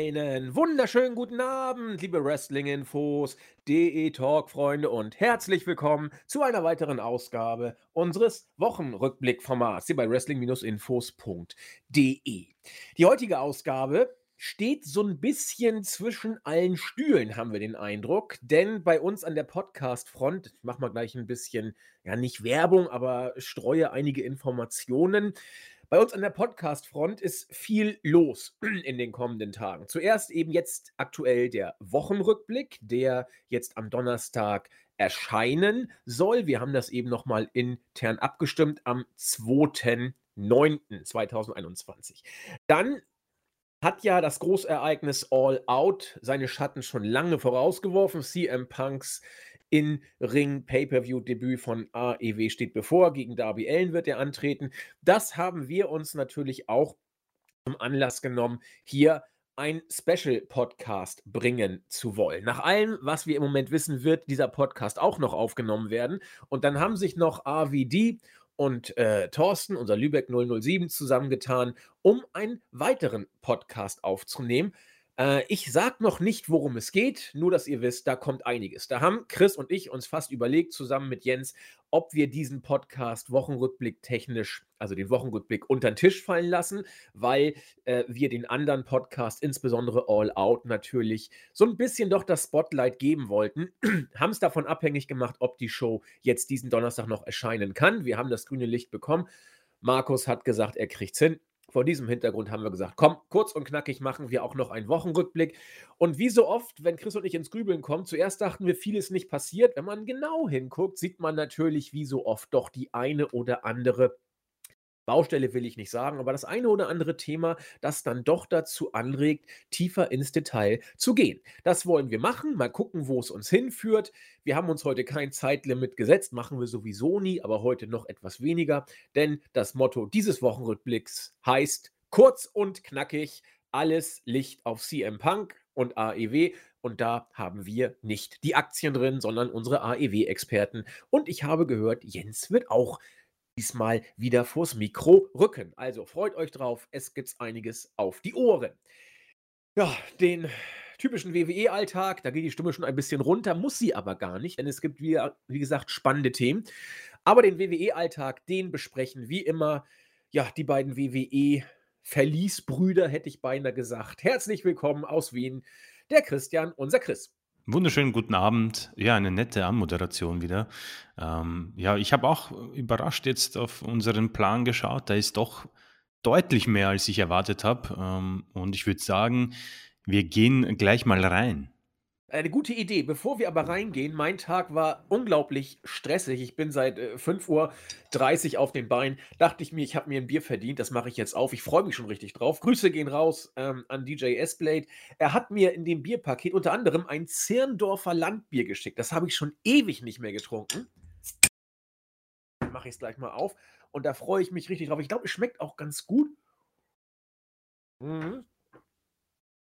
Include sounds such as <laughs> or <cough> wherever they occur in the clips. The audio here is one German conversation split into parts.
Einen wunderschönen guten Abend, liebe Wrestling-Infos, DE-Talk-Freunde und herzlich willkommen zu einer weiteren Ausgabe unseres Wochenrückblick-Formats hier bei wrestling-infos.de. Die heutige Ausgabe steht so ein bisschen zwischen allen Stühlen, haben wir den Eindruck, denn bei uns an der Podcast-Front, ich mache mal gleich ein bisschen, ja nicht Werbung, aber streue einige Informationen. Bei uns an der Podcast-Front ist viel los <clears throat> in den kommenden Tagen. Zuerst eben jetzt aktuell der Wochenrückblick, der jetzt am Donnerstag erscheinen soll. Wir haben das eben nochmal intern abgestimmt am 2.9.2021. Dann hat ja das Großereignis All Out seine Schatten schon lange vorausgeworfen. CM Punks in Ring Pay-per-View-Debüt von AEW steht bevor. Gegen Darby Allen wird er antreten. Das haben wir uns natürlich auch zum Anlass genommen, hier ein Special-Podcast bringen zu wollen. Nach allem, was wir im Moment wissen, wird dieser Podcast auch noch aufgenommen werden. Und dann haben sich noch AVD und äh, Thorsten, unser Lübeck 007, zusammengetan, um einen weiteren Podcast aufzunehmen. Äh, ich sage noch nicht, worum es geht, nur dass ihr wisst, da kommt einiges. Da haben Chris und ich uns fast überlegt, zusammen mit Jens, ob wir diesen Podcast Wochenrückblick technisch, also den Wochenrückblick, unter den Tisch fallen lassen, weil äh, wir den anderen Podcast, insbesondere All Out, natürlich so ein bisschen doch das Spotlight geben wollten. <clears throat> haben es davon abhängig gemacht, ob die Show jetzt diesen Donnerstag noch erscheinen kann. Wir haben das grüne Licht bekommen. Markus hat gesagt, er kriegt es hin. Vor diesem Hintergrund haben wir gesagt, komm, kurz und knackig machen wir auch noch einen Wochenrückblick. Und wie so oft, wenn Chris und ich ins Grübeln kommen, zuerst dachten wir, vieles nicht passiert. Wenn man genau hinguckt, sieht man natürlich wie so oft doch die eine oder andere Baustelle will ich nicht sagen, aber das eine oder andere Thema, das dann doch dazu anregt, tiefer ins Detail zu gehen. Das wollen wir machen, mal gucken, wo es uns hinführt. Wir haben uns heute kein Zeitlimit gesetzt, machen wir sowieso nie, aber heute noch etwas weniger, denn das Motto dieses Wochenrückblicks heißt kurz und knackig, alles Licht auf CM Punk und AEW. Und da haben wir nicht die Aktien drin, sondern unsere AEW-Experten. Und ich habe gehört, Jens wird auch diesmal wieder vors Mikro rücken. Also freut euch drauf, es gibt einiges auf die Ohren. Ja, den typischen WWE-Alltag, da geht die Stimme schon ein bisschen runter, muss sie aber gar nicht, denn es gibt, wie, wie gesagt, spannende Themen. Aber den WWE-Alltag, den besprechen wie immer, ja, die beiden WWE-Verliesbrüder, hätte ich beinahe gesagt. Herzlich willkommen aus Wien, der Christian, unser Chris. Wunderschönen guten Abend. Ja, eine nette Anmoderation wieder. Ähm, ja, ich habe auch überrascht jetzt auf unseren Plan geschaut. Da ist doch deutlich mehr, als ich erwartet habe. Ähm, und ich würde sagen, wir gehen gleich mal rein. Eine gute Idee. Bevor wir aber reingehen, mein Tag war unglaublich stressig. Ich bin seit äh, 5.30 Uhr auf den Beinen. Dachte ich mir, ich habe mir ein Bier verdient. Das mache ich jetzt auf. Ich freue mich schon richtig drauf. Grüße gehen raus ähm, an DJ S-Blade. Er hat mir in dem Bierpaket unter anderem ein Zirndorfer Landbier geschickt. Das habe ich schon ewig nicht mehr getrunken. Mache ich es gleich mal auf. Und da freue ich mich richtig drauf. Ich glaube, es schmeckt auch ganz gut. Mhm.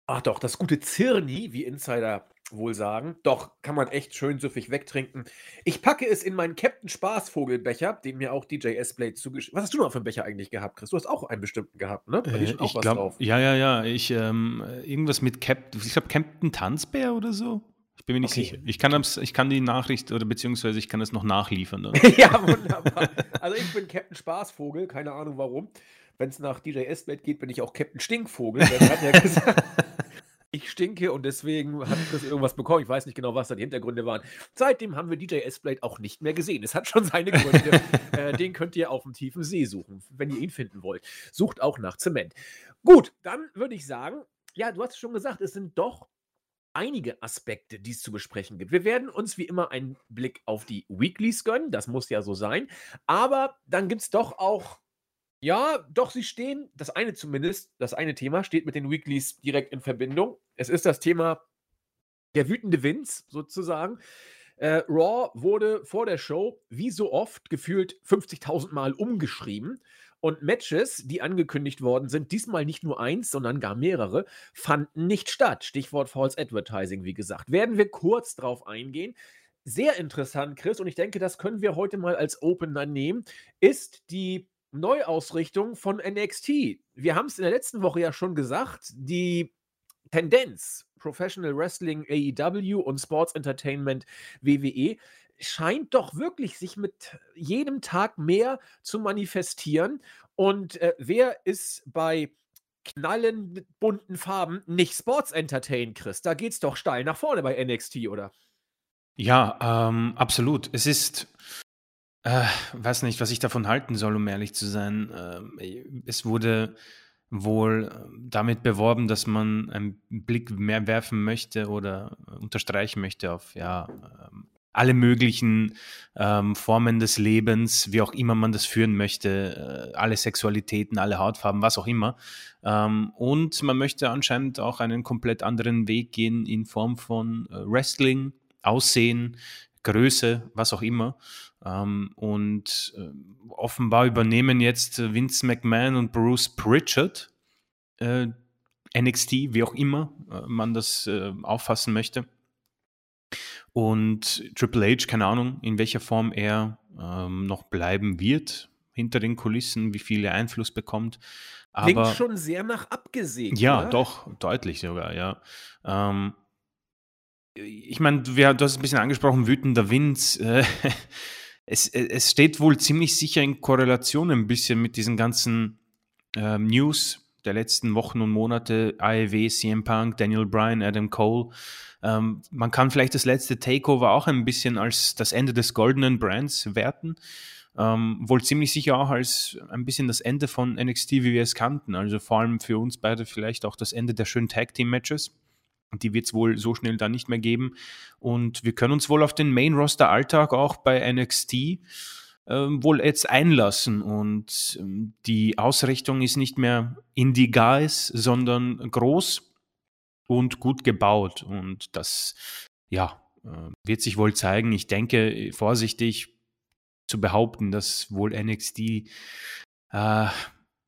Ach doch, das gute Zirni, wie Insider wohl sagen. Doch, kann man echt schön süffig wegtrinken. Ich packe es in meinen Captain Spaßvogelbecher, den mir auch DJ S-Blade zugeschickt Was hast du noch für einen Becher eigentlich gehabt, Chris? Du hast auch einen bestimmten gehabt, ne? Äh, ich glaube, ja, ja, ja. Ich, ähm, irgendwas mit Captain, ich glaube, Captain Tanzbär oder so. Ich bin mir nicht okay. sicher. Ich kann, ich kann die Nachricht oder beziehungsweise ich kann es noch nachliefern. <laughs> Ja, wunderbar. Also ich bin Captain Spaßvogel, keine Ahnung warum. Wenn es nach DJ S-Blade geht, bin ich auch Captain Stinkvogel. Der hat ja gesagt <laughs> ich stinke und deswegen hat Chris irgendwas bekommen. Ich weiß nicht genau, was da die Hintergründe waren. Seitdem haben wir DJ S-Blade auch nicht mehr gesehen. Es hat schon seine Gründe. <laughs> äh, den könnt ihr auf dem tiefen See suchen, wenn ihr ihn finden wollt. Sucht auch nach Zement. Gut, dann würde ich sagen, ja, du hast schon gesagt, es sind doch einige Aspekte, die es zu besprechen gibt. Wir werden uns wie immer einen Blick auf die Weeklies gönnen, das muss ja so sein. Aber dann gibt es doch auch ja, doch, sie stehen, das eine zumindest, das eine Thema steht mit den Weeklies direkt in Verbindung. Es ist das Thema der wütende Vince sozusagen. Äh, Raw wurde vor der Show, wie so oft, gefühlt 50.000 Mal umgeschrieben. Und Matches, die angekündigt worden sind, diesmal nicht nur eins, sondern gar mehrere, fanden nicht statt. Stichwort False Advertising, wie gesagt. Werden wir kurz drauf eingehen. Sehr interessant, Chris, und ich denke, das können wir heute mal als Opener nehmen, ist die Neuausrichtung von NXT. Wir haben es in der letzten Woche ja schon gesagt, die Tendenz, Professional Wrestling AEW und Sports Entertainment WWE, scheint doch wirklich sich mit jedem Tag mehr zu manifestieren. Und äh, wer ist bei knallend bunten Farben nicht Sports Entertain, Chris? Da geht's doch steil nach vorne bei NXT, oder? Ja, ähm, absolut. Es ist, äh, weiß nicht, was ich davon halten soll, um ehrlich zu sein. Ähm, es wurde wohl damit beworben, dass man einen Blick mehr werfen möchte oder unterstreichen möchte auf ja, ähm, alle möglichen ähm, Formen des Lebens, wie auch immer man das führen möchte, äh, alle Sexualitäten, alle Hautfarben, was auch immer. Ähm, und man möchte anscheinend auch einen komplett anderen Weg gehen in Form von äh, Wrestling, Aussehen, Größe, was auch immer. Ähm, und äh, offenbar übernehmen jetzt Vince McMahon und Bruce Pritchard äh, NXT, wie auch immer äh, man das äh, auffassen möchte. Und Triple H, keine Ahnung, in welcher Form er ähm, noch bleiben wird hinter den Kulissen, wie viel er Einfluss bekommt. Aber, Klingt schon sehr nach abgesehen. Ja, oder? doch, deutlich sogar, ja. Ähm, ich meine, du hast es ein bisschen angesprochen, wütender Vince. Äh, <laughs> es, es steht wohl ziemlich sicher in Korrelation ein bisschen mit diesen ganzen äh, News der letzten Wochen und Monate, AEW, CM Punk, Daniel Bryan, Adam Cole. Ähm, man kann vielleicht das letzte Takeover auch ein bisschen als das Ende des goldenen Brands werten. Ähm, wohl ziemlich sicher auch als ein bisschen das Ende von NXT, wie wir es kannten. Also vor allem für uns beide vielleicht auch das Ende der schönen Tag Team Matches. Die wird es wohl so schnell dann nicht mehr geben. Und wir können uns wohl auf den Main Roster Alltag auch bei NXT ähm, wohl jetzt einlassen. Und ähm, die Ausrichtung ist nicht mehr in die Guys, sondern groß und gut gebaut. Und das, ja, äh, wird sich wohl zeigen. Ich denke, vorsichtig zu behaupten, dass wohl NXT äh,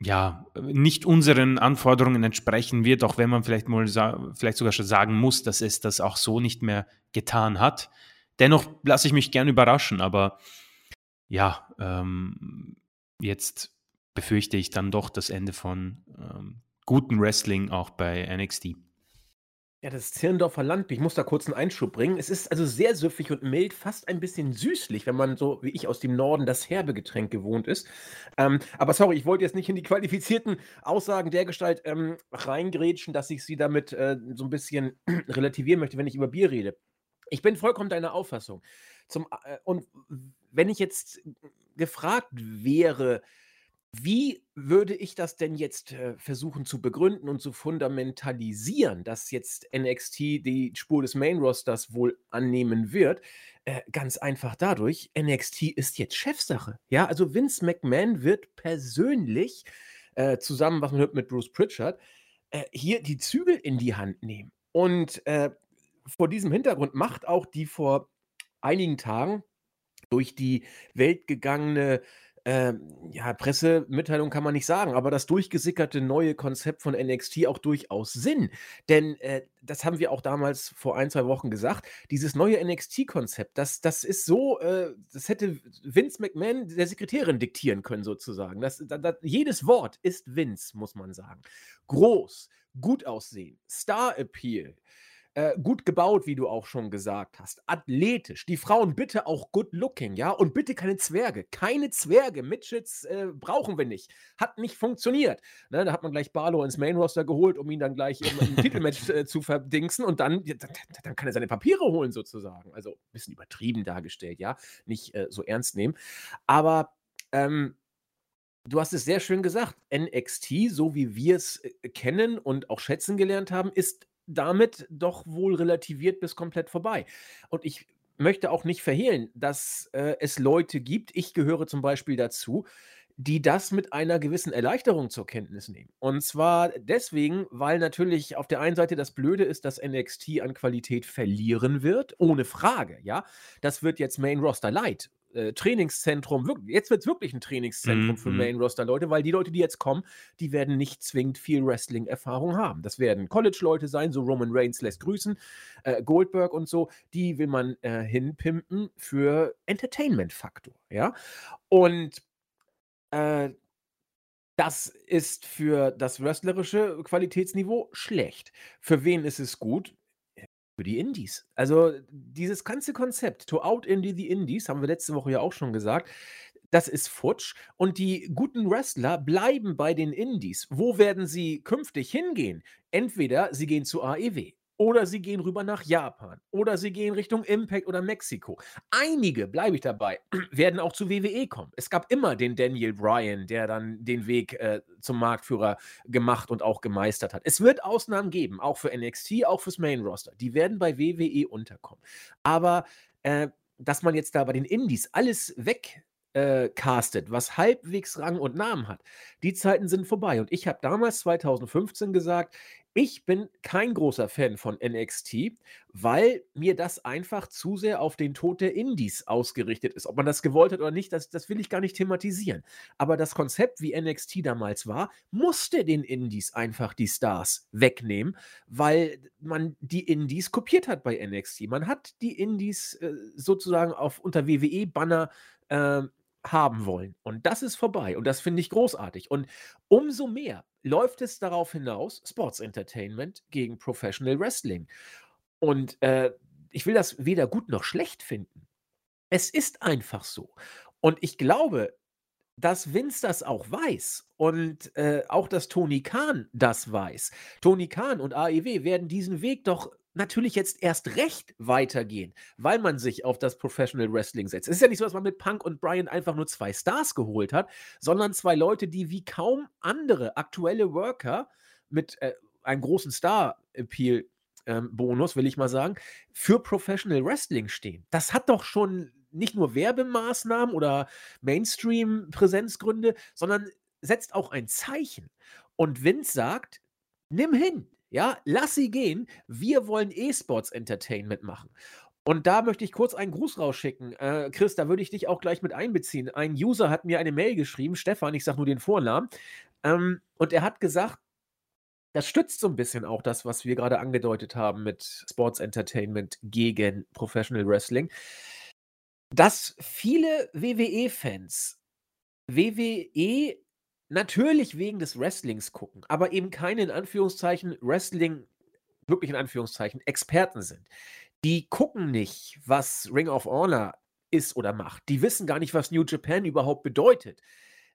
ja nicht unseren Anforderungen entsprechen wird, auch wenn man vielleicht mal vielleicht sogar schon sagen muss, dass es das auch so nicht mehr getan hat. Dennoch lasse ich mich gern überraschen, aber ja, ähm, jetzt befürchte ich dann doch das Ende von ähm, guten Wrestling auch bei NXT. Ja, das Zirndorfer Land, ich muss da kurz einen Einschub bringen. Es ist also sehr süffig und mild, fast ein bisschen süßlich, wenn man so wie ich aus dem Norden das herbe Getränk gewohnt ist. Ähm, aber sorry, ich wollte jetzt nicht in die qualifizierten Aussagen der Gestalt ähm, reingrätschen, dass ich sie damit äh, so ein bisschen <clears throat> relativieren möchte, wenn ich über Bier rede. Ich bin vollkommen deiner Auffassung. Zum, äh, und wenn ich jetzt gefragt wäre, wie würde ich das denn jetzt äh, versuchen zu begründen und zu fundamentalisieren, dass jetzt NXT die Spur des Main Rosters wohl annehmen wird? Äh, ganz einfach dadurch, NXT ist jetzt Chefsache. Ja, also Vince McMahon wird persönlich äh, zusammen, was man hört mit Bruce Pritchard, hier die Zügel in die Hand nehmen. Und vor diesem Hintergrund macht auch die vor einigen Tagen durch die Welt gegangene ähm, ja, Pressemitteilung kann man nicht sagen, aber das durchgesickerte neue Konzept von NXT auch durchaus Sinn. Denn äh, das haben wir auch damals vor ein, zwei Wochen gesagt. Dieses neue NXT-Konzept, das, das ist so, äh, das hätte Vince McMahon der Sekretärin diktieren können, sozusagen. Das, das, das, jedes Wort ist Vince, muss man sagen. Groß, gut aussehen, Star-Appeal, äh, gut gebaut, wie du auch schon gesagt hast. Athletisch. Die Frauen bitte auch good looking, ja? Und bitte keine Zwerge. Keine Zwerge. Midgets äh, brauchen wir nicht. Hat nicht funktioniert. Ne, da hat man gleich Barlow ins Main Roster geholt, um ihn dann gleich im, im Titelmatch äh, zu verdingsen. Und dann, dann, dann, kann er seine Papiere holen, sozusagen. Also ein bisschen übertrieben dargestellt, ja? Nicht äh, so ernst nehmen. Aber. Ähm, Du hast es sehr schön gesagt. NXT, so wie wir es äh, kennen und auch schätzen gelernt haben, ist damit doch wohl relativiert bis komplett vorbei. Und ich möchte auch nicht verhehlen, dass äh, es Leute gibt, ich gehöre zum Beispiel dazu, die das mit einer gewissen Erleichterung zur Kenntnis nehmen. Und zwar deswegen, weil natürlich auf der einen Seite das Blöde ist, dass NXT an Qualität verlieren wird, ohne Frage, ja. Das wird jetzt Main Roster Light äh, Trainingszentrum, wirklich, jetzt wird es wirklich ein Trainingszentrum mm, für mhm. Main-Roster-Leute, weil die Leute, die jetzt kommen, die werden nicht zwingend viel Wrestling-Erfahrung haben. Das werden College-Leute sein, so Roman Reigns lässt grüßen, äh, Goldberg und so, die will man äh, hinpimpen für Entertainment-Faktor, ja. Und äh, Das ist für das wrestlerische Qualitätsniveau schlecht. Für wen ist es gut? Für die Indies. Also, dieses ganze Konzept, to out-indie the Indies, haben wir letzte Woche ja auch schon gesagt, das ist futsch und die guten Wrestler bleiben bei den Indies. Wo werden sie künftig hingehen? Entweder sie gehen zu AEW oder sie gehen rüber nach Japan oder sie gehen Richtung Impact oder Mexiko. Einige, bleibe ich dabei, <clears throat> werden auch zu WWE kommen. Es gab immer den Daniel Bryan, der dann den Weg äh, zum Marktführer gemacht und auch gemeistert hat. Es wird Ausnahmen geben, auch für NXT, auch fürs Main Roster. Die werden bei WWE unterkommen. Aber äh, dass man jetzt da bei den Indies alles weg äh, castet, was halbwegs Rang und Namen hat, die Zeiten sind vorbei. Und ich habe damals 2015 gesagt, ich bin kein großer Fan von NXT, weil mir das einfach zu sehr auf den Tod der Indies ausgerichtet ist. Ob man das gewollt hat oder nicht, das, das will ich gar nicht thematisieren. Aber das Konzept, wie NXT damals war, musste den Indies einfach die Stars wegnehmen, weil man die Indies kopiert hat bei NXT. Man hat die Indies äh, sozusagen auf unter WWE-Banner äh, haben wollen. Und das ist vorbei. Und das finde ich großartig. Und umso mehr läuft es darauf hinaus, Sports Entertainment gegen Professional Wrestling. Und äh, ich will das weder gut noch schlecht finden. Es ist einfach so. Und ich glaube, dass Vince das auch weiß und äh, auch, dass Tony Khan das weiß. Tony Khan und AEW werden diesen Weg doch natürlich jetzt erst recht weitergehen, weil man sich auf das Professional Wrestling setzt. Es ist ja nicht so, dass man mit Punk und Brian einfach nur zwei Stars geholt hat, sondern zwei Leute, die wie kaum andere aktuelle Worker mit äh, einem großen Star-Appeal ähm, will ich mal sagen, für Professional Wrestling stehen. Das hat doch schon nicht nur Werbemaßnahmen oder Mainstream-Präsenzgründe, sondern setzt auch ein Zeichen. Und Vince sagt, nimm hin, ja, lass sie gehen. Wir wollen E-Sports Entertainment machen. Und da möchte ich kurz einen Gruß rausschicken. Äh, Chris, da würde ich dich auch gleich mit einbeziehen. Ein User hat mir eine Mail geschrieben, Stefan, ich sage nur den Vornamen. Ähm, und er hat gesagt, das stützt so ein bisschen auch das, was wir gerade angedeutet haben mit Sports Entertainment gegen Professional Wrestling, dass viele WWE-Fans WWE natürlich wegen des Wrestlings gucken, aber eben keine in Anführungszeichen Wrestling, wirklich in Anführungszeichen, Experten sind. Die gucken nicht, was Ring of Honor ist oder macht. Die wissen gar nicht, was New Japan überhaupt bedeutet.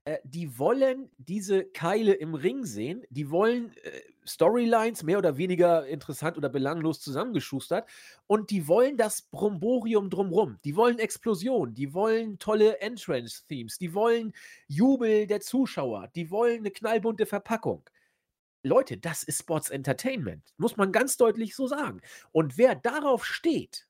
Äh, die wollen diese Keile im Ring sehen. Die wollen äh, Storylines mehr oder weniger interessant oder belanglos zusammengeschustert. Und die wollen das Bromborium drumrum. Die wollen Explosion. Die wollen tolle Entrance-Themes. Die wollen Jubel der Zuschauer. Die wollen eine knallbunte Verpackung. Leute, das ist Sports Entertainment. Muss man ganz deutlich so sagen. Und wer darauf steht,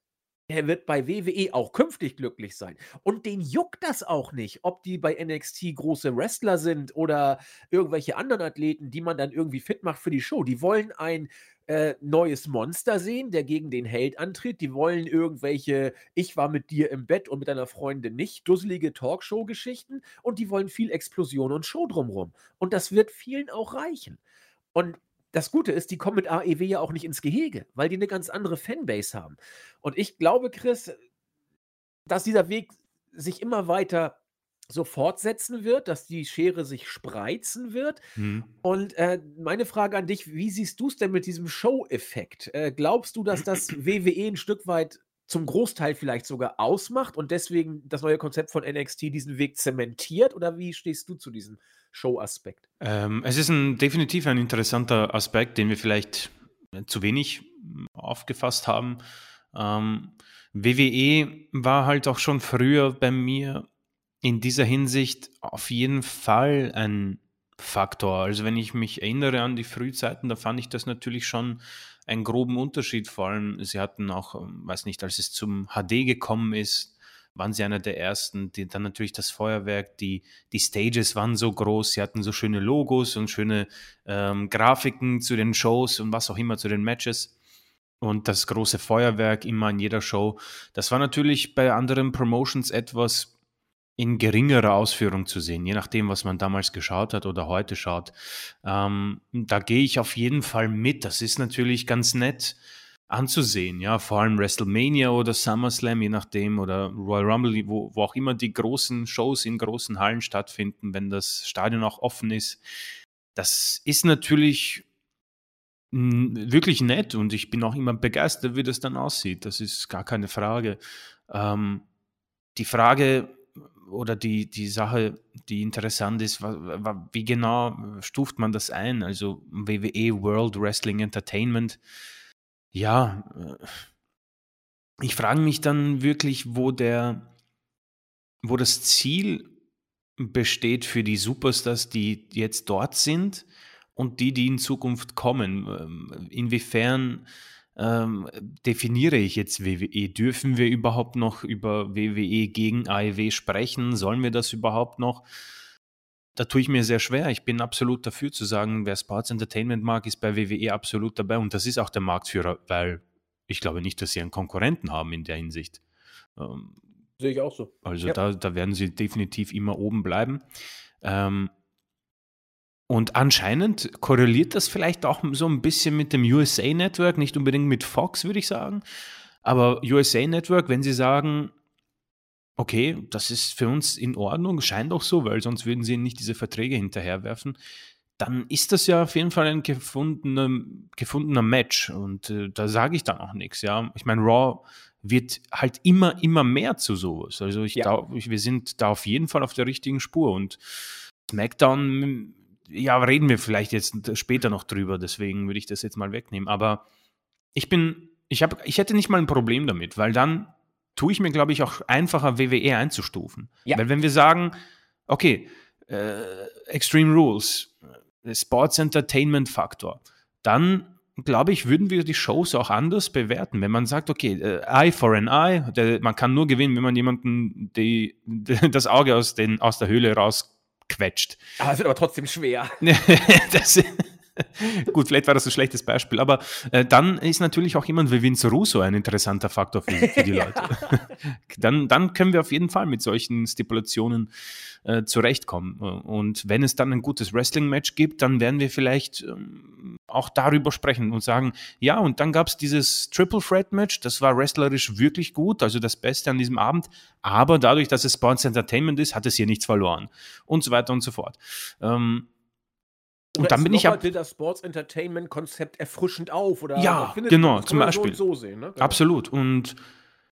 der wird bei WWE auch künftig glücklich sein. Und den juckt das auch nicht, ob die bei NXT große Wrestler sind oder irgendwelche anderen Athleten, die man dann irgendwie fit macht für die Show. Die wollen ein äh, neues Monster sehen, der gegen den Held antritt. Die wollen irgendwelche Ich war mit dir im Bett und mit deiner Freundin nicht, dusselige Talkshow-Geschichten. Und die wollen viel Explosion und Show drumrum. Und das wird vielen auch reichen. Und das Gute ist, die kommen mit AEW ja auch nicht ins Gehege, weil die eine ganz andere Fanbase haben. Und ich glaube, Chris, dass dieser Weg sich immer weiter so fortsetzen wird, dass die Schere sich spreizen wird. Mhm. Und äh, meine Frage an dich, wie siehst du es denn mit diesem Show-Effekt? Äh, glaubst du, dass das WWE ein Stück weit zum Großteil vielleicht sogar ausmacht und deswegen das neue Konzept von NXT diesen Weg zementiert? Oder wie stehst du zu diesem Show-Aspekt? Ähm, es ist ein, definitiv ein interessanter Aspekt, den wir vielleicht äh, zu wenig hm, aufgefasst haben. Ähm, WWE war halt auch schon früher bei mir in dieser Hinsicht auf jeden Fall ein Faktor. Also wenn ich mich erinnere an die Frühzeiten, da fand ich das natürlich schon einen groben Unterschied. Vor allem, sie hatten auch, ähm, weiß nicht, als es zum HD gekommen ist, waren sie einer der ersten. Die, dann natürlich das Feuerwerk, die, die Stages waren so groß, sie hatten so schöne Logos und schöne ähm, Grafiken zu den Shows und was auch immer zu den Matches. Und das große Feuerwerk immer in jeder Show. Das war natürlich bei anderen Promotions etwas in geringerer Ausführung zu sehen, je nachdem, was man damals geschaut hat oder heute schaut. Ähm, da gehe ich auf jeden Fall mit. Das ist natürlich ganz nett. anzusehen, ja, vor allem WrestleMania oder SummerSlam, je nachdem, oder Royal Rumble, wo, wo auch immer die großen Shows in großen Hallen stattfinden, wenn das Stadion auch offen ist. Das ist natürlich wirklich nett und ich bin auch immer begeistert, wie das dann aussieht. Das ist gar keine Frage. Ähm, die Frage oder die, die Sache, die interessant ist, wie genau stuft man das ein? Also WWE World Wrestling Entertainment ja, äh, ich frage mich dann wirklich, wo der, wo das Ziel besteht für die Superstars, die jetzt dort sind und die, die in Zukunft kommen. Ähm, inwiefern ähm, definiere ich jetzt WWE? Dürfen wir überhaupt noch über WWE gegen AEW sprechen? Sollen wir das überhaupt noch? da tue ich mir sehr schwer. Ich bin absolut dafür zu sagen, wer Sports Entertainment mag, ist bei WWE absolut dabei und das ist auch der Marktführer, weil ich glaube nicht, dass sie einen Konkurrenten haben in der Hinsicht. Ähm, Sehe ich auch so. Also ja. da, da werden sie definitiv immer oben bleiben. Ähm, und anscheinend korreliert das vielleicht auch so ein bisschen mit dem USA Network, nicht unbedingt mit Fox, würde ich sagen. Aber USA Network, wenn sie sagen, okay, das ist für uns in Ordnung, scheint auch so, weil sonst würden sie nicht diese Verträge hinterherwerfen, dann ist das ja auf jeden Fall ein gefundener, gefundener Match und äh, da sage ich dann auch nichts. Ja, ich meine, Raw wird halt immer, immer mehr zu sowas. Also ich ja. glaube, wir sind da auf jeden Fall auf der richtigen Spur und SmackDown, ja, reden wir vielleicht jetzt später noch drüber, deswegen würde ich das jetzt mal wegnehmen. Aber ich bin, ich habe, ich hätte nicht mal ein Problem damit, weil dann tue ich mir, glaube ich, auch einfacher, WWE einzustufen. Ja. Weil wenn wir sagen, okay, äh, Extreme Rules, äh, Sports Entertainment Faktor, dann glaube ich, würden wir die Shows auch anders bewerten. Wenn man sagt, okay, äh, Eye for an Eye, der, man kann nur gewinnen, wenn man jemanden die, <laughs> das Auge aus, den, aus der Höhle rausquetscht. Aber es wird aber trotzdem schwer. <laughs> das, Gut, vielleicht war das ein schlechtes Beispiel, aber äh, dann ist natürlich auch jemand wie Vince Russo ein interessanter Faktor für, für die <laughs> Leute. <laughs> dann, dann können wir auf jeden Fall mit solchen Stipulationen äh, zurechtkommen. Und wenn es dann ein gutes Wrestling-Match gibt, dann werden wir vielleicht ähm, auch darüber sprechen und sagen, ja, und dann gab es dieses Triple Threat Match, das war wrestlerisch wirklich gut, also das Beste an diesem Abend, aber dadurch, dass es Sports Entertainment ist, hat es hier nichts verloren und so weiter und so fort. Ähm, und dann bin ich ja. das Sports Entertainment Konzept erfrischend auf oder ja, genau, zum Beispiel. So, so sehen, ne? genau. Absolut. Und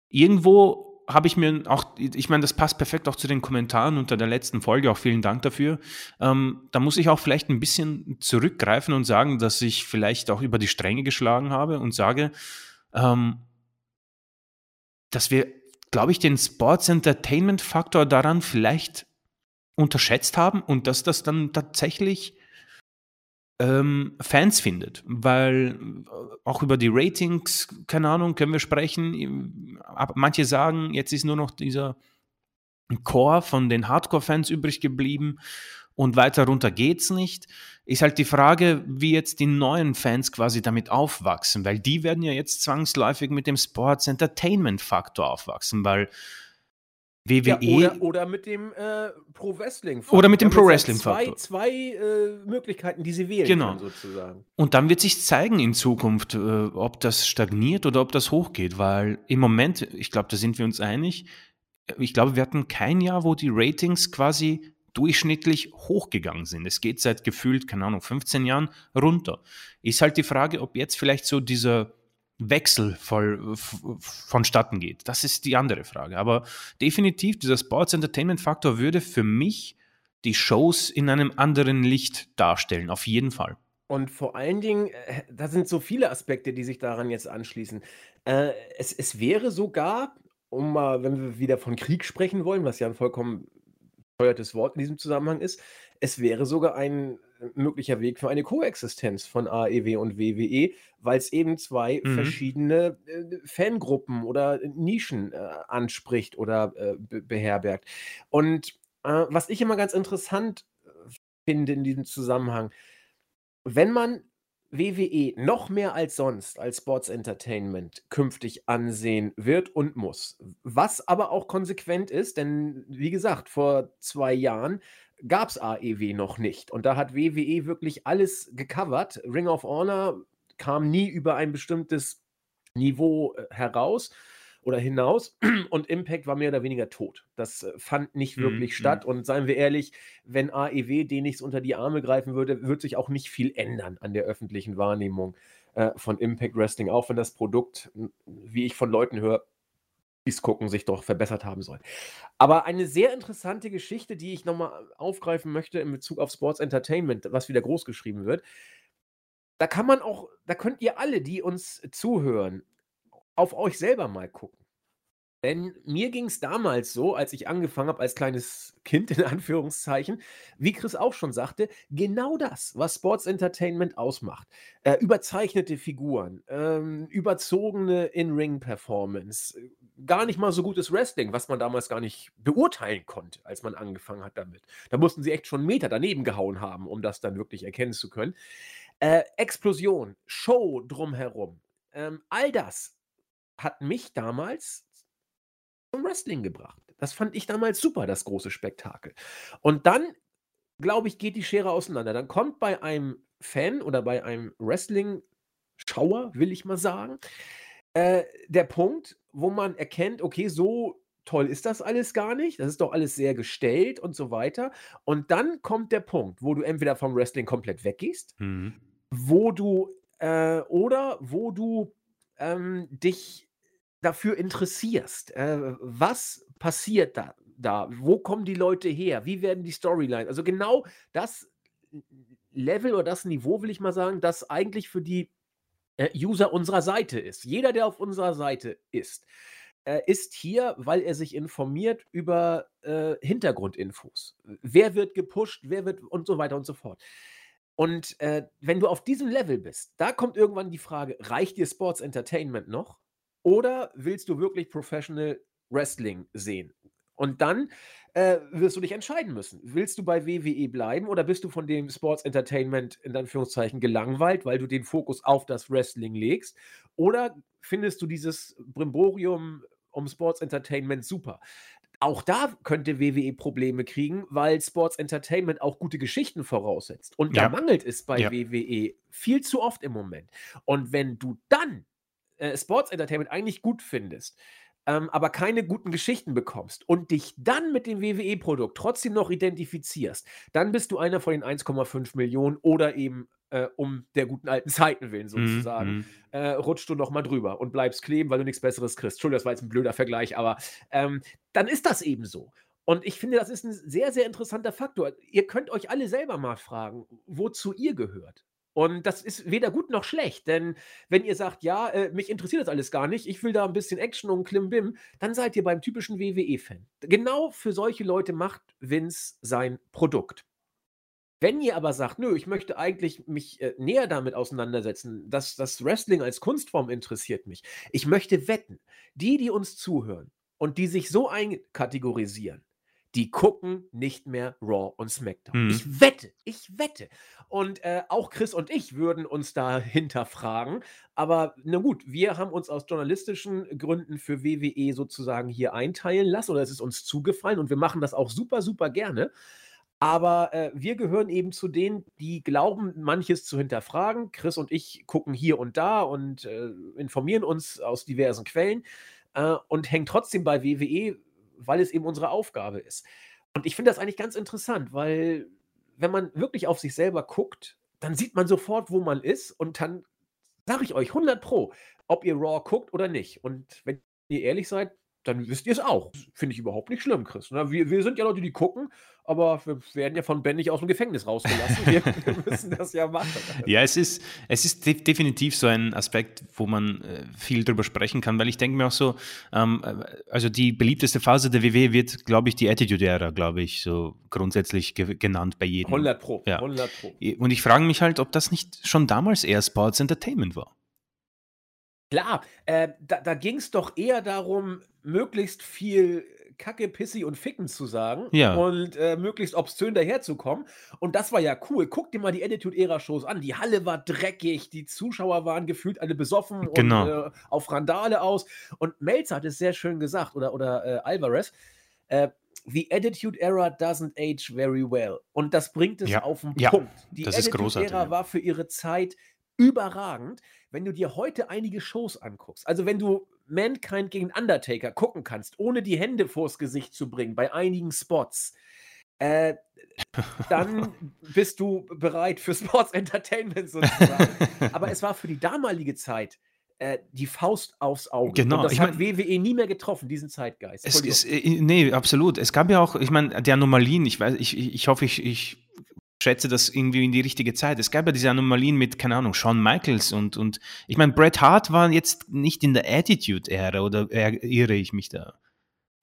irgendwo habe ich mir auch, ich meine, das passt perfekt auch zu den Kommentaren unter der letzten Folge, auch vielen Dank dafür. Ähm, da muss ich auch vielleicht ein bisschen zurückgreifen und sagen, dass ich vielleicht auch über die Stränge geschlagen habe und sage, ähm, dass wir, glaube ich, den Sports Entertainment Faktor daran vielleicht unterschätzt haben und dass das dann tatsächlich ähm, Fans findet, weil äh, auch über die Ratings, keine Ahnung, können wir sprechen. Manche sagen, jetzt ist nur noch dieser Core von den Hardcore-Fans übrig geblieben und weiter runter geht's nicht. Ist halt die Frage, wie jetzt die neuen Fans quasi damit aufwachsen, weil die werden ja jetzt zwangsläufig mit dem Sports Entertainment Faktor aufwachsen, weil WWE. Ja, oder, oder, mit dem äh, Pro Wrestling Faktor. Oder mit dem Pro Wrestling Faktor. Zwei, zwei äh, Möglichkeiten, die sie wählen genau. können, sozusagen. Und dann wird sich zeigen in Zukunft, äh, ob das stagniert oder ob das hochgeht, weil im Moment, ich glaube, da sind wir uns einig, ich glaube, wir hatten kein Jahr, wo die Ratings quasi durchschnittlich hochgegangen sind. Es geht seit gefühlt, keine Ahnung, 15 Jahren runter. Ist halt die Frage, ob jetzt vielleicht so dieser Wechsel voll, vonstatten geht. Das ist die andere Frage. Aber definitiv, dieser Sports Entertainment Faktor würde für mich die Shows in einem anderen Licht darstellen, auf jeden Fall. Und vor allen Dingen, äh, da sind so viele Aspekte, die sich daran jetzt anschließen. Äh, es, es wäre sogar, um mal, wenn wir wieder von Krieg sprechen wollen, was ja ein vollkommen teuertes Wort in diesem Zusammenhang ist, es wäre sogar ein möglicher Weg für eine Koexistenz von AEW und WWE, weil es eben zwei mhm. verschiedene äh, Fangruppen oder Nischen äh, anspricht oder äh, be beherbergt. Und äh, was ich immer ganz interessant äh, finde in diesem Zusammenhang, wenn man WWE noch mehr als sonst als Sports Entertainment künftig ansehen wird und muss. Was aber auch konsequent ist, denn wie gesagt, vor zwei Jahren gab es AEW noch nicht. Und da hat WWE wirklich alles gecovert. Ring of Honor kam nie über ein bestimmtes Niveau äh, heraus oder hinaus <clears throat> und Impact war mehr oder weniger tot. Das äh, fand nicht Mhm, wirklich mhm. statt und seien wir ehrlich, wenn AEW den nichts unter die Arme greifen würde, wird sich auch nicht viel ändern an der öffentlichen Wahrnehmung äh, von Impact Wrestling, auch wenn das Produkt, wie ich von Leuten höre, dies gucken, sich doch verbessert haben soll. Aber eine sehr interessante Geschichte, die ich nochmal aufgreifen möchte in Bezug auf Sports Entertainment, was wieder groß geschrieben wird. Da kann man auch, da könnt ihr alle, die uns zuhören, auf euch selber mal gucken. Denn mir ging es damals so, als ich angefangen habe, als kleines Kind in Anführungszeichen, wie Chris auch schon sagte, genau das, was Sports Entertainment ausmacht. Äh, überzeichnete Figuren, ähm, überzogene In-Ring-Performance, äh, gar nicht mal so gutes Wrestling, was man damals gar nicht beurteilen konnte, als man angefangen hat damit. Da mussten sie echt schon Meter daneben gehauen haben, um das dann wirklich erkennen zu können. Äh, Explosion, Show drumherum, ähm, all das hat mich damals zum Wrestling gebracht. Das fand ich damals super, das große Spektakel. Und dann, glaube ich, geht die Schere auseinander. Dann kommt bei einem Fan oder bei einem Wrestling-Schauer, will ich mal sagen, äh, der Punkt, wo man erkennt, okay, so toll ist das alles gar nicht. Das ist doch alles sehr gestellt und so weiter. Und dann kommt der Punkt, wo du entweder vom Wrestling komplett weggehst, Mhm. wo du äh, oder wo du ähm, dich dafür interessierst. Äh, was passiert da, da? Wo kommen die Leute her? Wie werden die Storylines? Also genau das Level oder das Niveau, will ich mal sagen, das eigentlich für die äh, User unserer Seite ist. Jeder, der auf unserer Seite ist, äh, ist hier, weil er sich informiert über äh, Hintergrundinfos. Wer wird gepusht, wer wird und so weiter und so fort. Und äh, wenn du auf diesem Level bist, da kommt irgendwann die Frage, reicht dir Sports Entertainment noch? Oder willst du wirklich Professional Wrestling sehen? Und dann äh, wirst du dich entscheiden müssen. Willst du bei WWE bleiben oder bist du von dem Sports Entertainment in Anführungszeichen gelangweilt, weil du den Fokus auf das Wrestling legst? Oder findest du dieses Brimborium um Sports Entertainment super? Auch da könnte WWE Probleme kriegen, weil Sports Entertainment auch gute Geschichten voraussetzt. Und da Ja. mangelt es bei Ja. WWE viel zu oft im Moment. Und wenn du dann äh, Sports Entertainment eigentlich gut findest, ähm, aber keine guten Geschichten bekommst und dich dann mit dem WWE-Produkt trotzdem noch identifizierst, dann bist du einer von den 1,5 Millionen oder eben äh, um der guten alten Zeiten willen Mhm, sozusagen, mhm. äh, rutschst du noch mal drüber und bleibst kleben, weil du nichts Besseres kriegst. Entschuldigung, das war jetzt ein blöder Vergleich, aber ähm, dann ist das eben so. Und ich finde, das ist ein sehr, sehr interessanter Faktor. Ihr könnt euch alle selber mal fragen, wozu ihr gehört. Und das ist weder gut noch schlecht, denn wenn ihr sagt, ja, äh, mich interessiert das alles gar nicht, ich will da ein bisschen Action und Klimbim, dann seid ihr beim typischen WWE-Fan. Genau für solche Leute macht Vince sein Produkt. Wenn ihr aber sagt, nö, ich möchte eigentlich mich äh, näher damit auseinandersetzen, dass das Wrestling als Kunstform interessiert mich. Ich möchte wetten, die, die uns zuhören und die sich so einkategorisieren, die gucken nicht mehr Raw und SmackDown. Mhm. Ich wette, ich wette. Und äh, auch Chris und ich würden uns da hinterfragen. Aber na gut, wir haben uns aus journalistischen Gründen für WWE sozusagen hier einteilen lassen oder es ist uns zugefallen und wir machen das auch super, super gerne. Aber äh, wir gehören eben zu denen, die glauben, manches zu hinterfragen. Chris und ich gucken hier und da und äh, informieren uns aus diversen Quellen äh, und hängen trotzdem bei WWE, weil es eben unsere Aufgabe ist. Und ich finde das eigentlich ganz interessant, weil wenn man wirklich auf sich selber guckt, dann sieht man sofort, wo man ist und dann sage ich euch 100 Pro, ob ihr Raw guckt oder nicht. Und wenn ihr ehrlich seid, dann wisst ihr es auch. Finde ich überhaupt nicht schlimm, Chris. Ne? Wir, wir sind ja Leute, die gucken, aber wir werden ja von Ben nicht aus dem Gefängnis rausgelassen. Wir, wir <laughs> <laughs> müssen das ja machen. Ja, es ist, es ist de definitiv so ein Aspekt, wo man äh, viel drüber sprechen kann, weil ich denke mir auch so, ähm, äh, also die beliebteste Phase der WWE wird, glaube ich, die Attitude-Ära, glaube ich, so grundsätzlich ge genannt bei jedem. 100 Pro. Ja. 100 Pro. Und ich frage mich halt, ob das nicht schon damals eher Sports Entertainment war. Klar, äh, da, da ging es doch eher darum, möglichst viel Kacke, Pissi und Ficken zu sagen Ja. und äh, möglichst obszön daherzukommen. Und das war ja cool. Guck dir mal die Attitude-Ära-Shows an. Die Halle war dreckig, die Zuschauer waren gefühlt alle besoffen Genau. und äh, auf Randale aus. Und Melzer hat es sehr schön gesagt, oder, oder äh, Alvarez. Äh, The Attitude Era doesn't age very well. Und das bringt es Ja, auf den ja, Punkt. Die das ist Attitude großartig, Era war für ihre Zeit überragend, wenn du dir heute einige Shows anguckst. Also, wenn du Mankind gegen Undertaker gucken kannst, ohne die Hände vors Gesicht zu bringen bei einigen Spots, äh, dann <laughs> bist du bereit für Sports Entertainment sozusagen. Aber es war für die damalige Zeit äh, die Faust aufs Auge. Genau. Und das Ich hat mein- WWE nie mehr getroffen, diesen Zeitgeist. Es ist, äh, nee, absolut. Es gab ja auch, ich meine, die Anomalien, ich weiß, ich, ich ich hoffe, ich, ich schätze das irgendwie in die richtige Zeit. Es gab ja diese Anomalien mit, keine Ahnung, Shawn Michaels und, und ich meine, Bret Hart war jetzt nicht in der Attitude-Ära oder ir- irre ich mich da?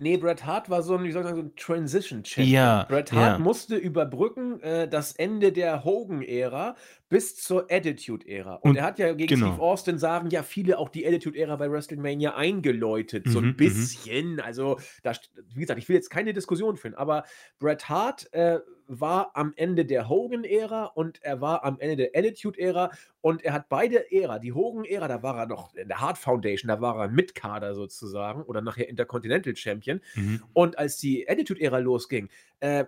Nee, Bret Hart war so ein, wie soll ich sagen, so ein transition champion Ja, Bret Hart ja. musste überbrücken äh, das Ende der Hogan-Ära bis zur Attitude-Ära. Und, Und- er hat ja gegen genau. Steve Austin, sagen ja viele, auch die Attitude-Ära bei WrestleMania eingeläutet. So Mhm, ein mhm. bisschen. Also, da, wie gesagt, ich will jetzt keine Diskussion führen, aber Bret Hart äh, war am Ende der Hogan-Ära und er war am Ende der Attitude-Ära und er hat beide Ära, die Hogan-Ära, da war er noch in der Hart Foundation, da war er Mitkader sozusagen oder nachher Intercontinental Champion. Mhm. Und als die Attitude-Ära losging, äh,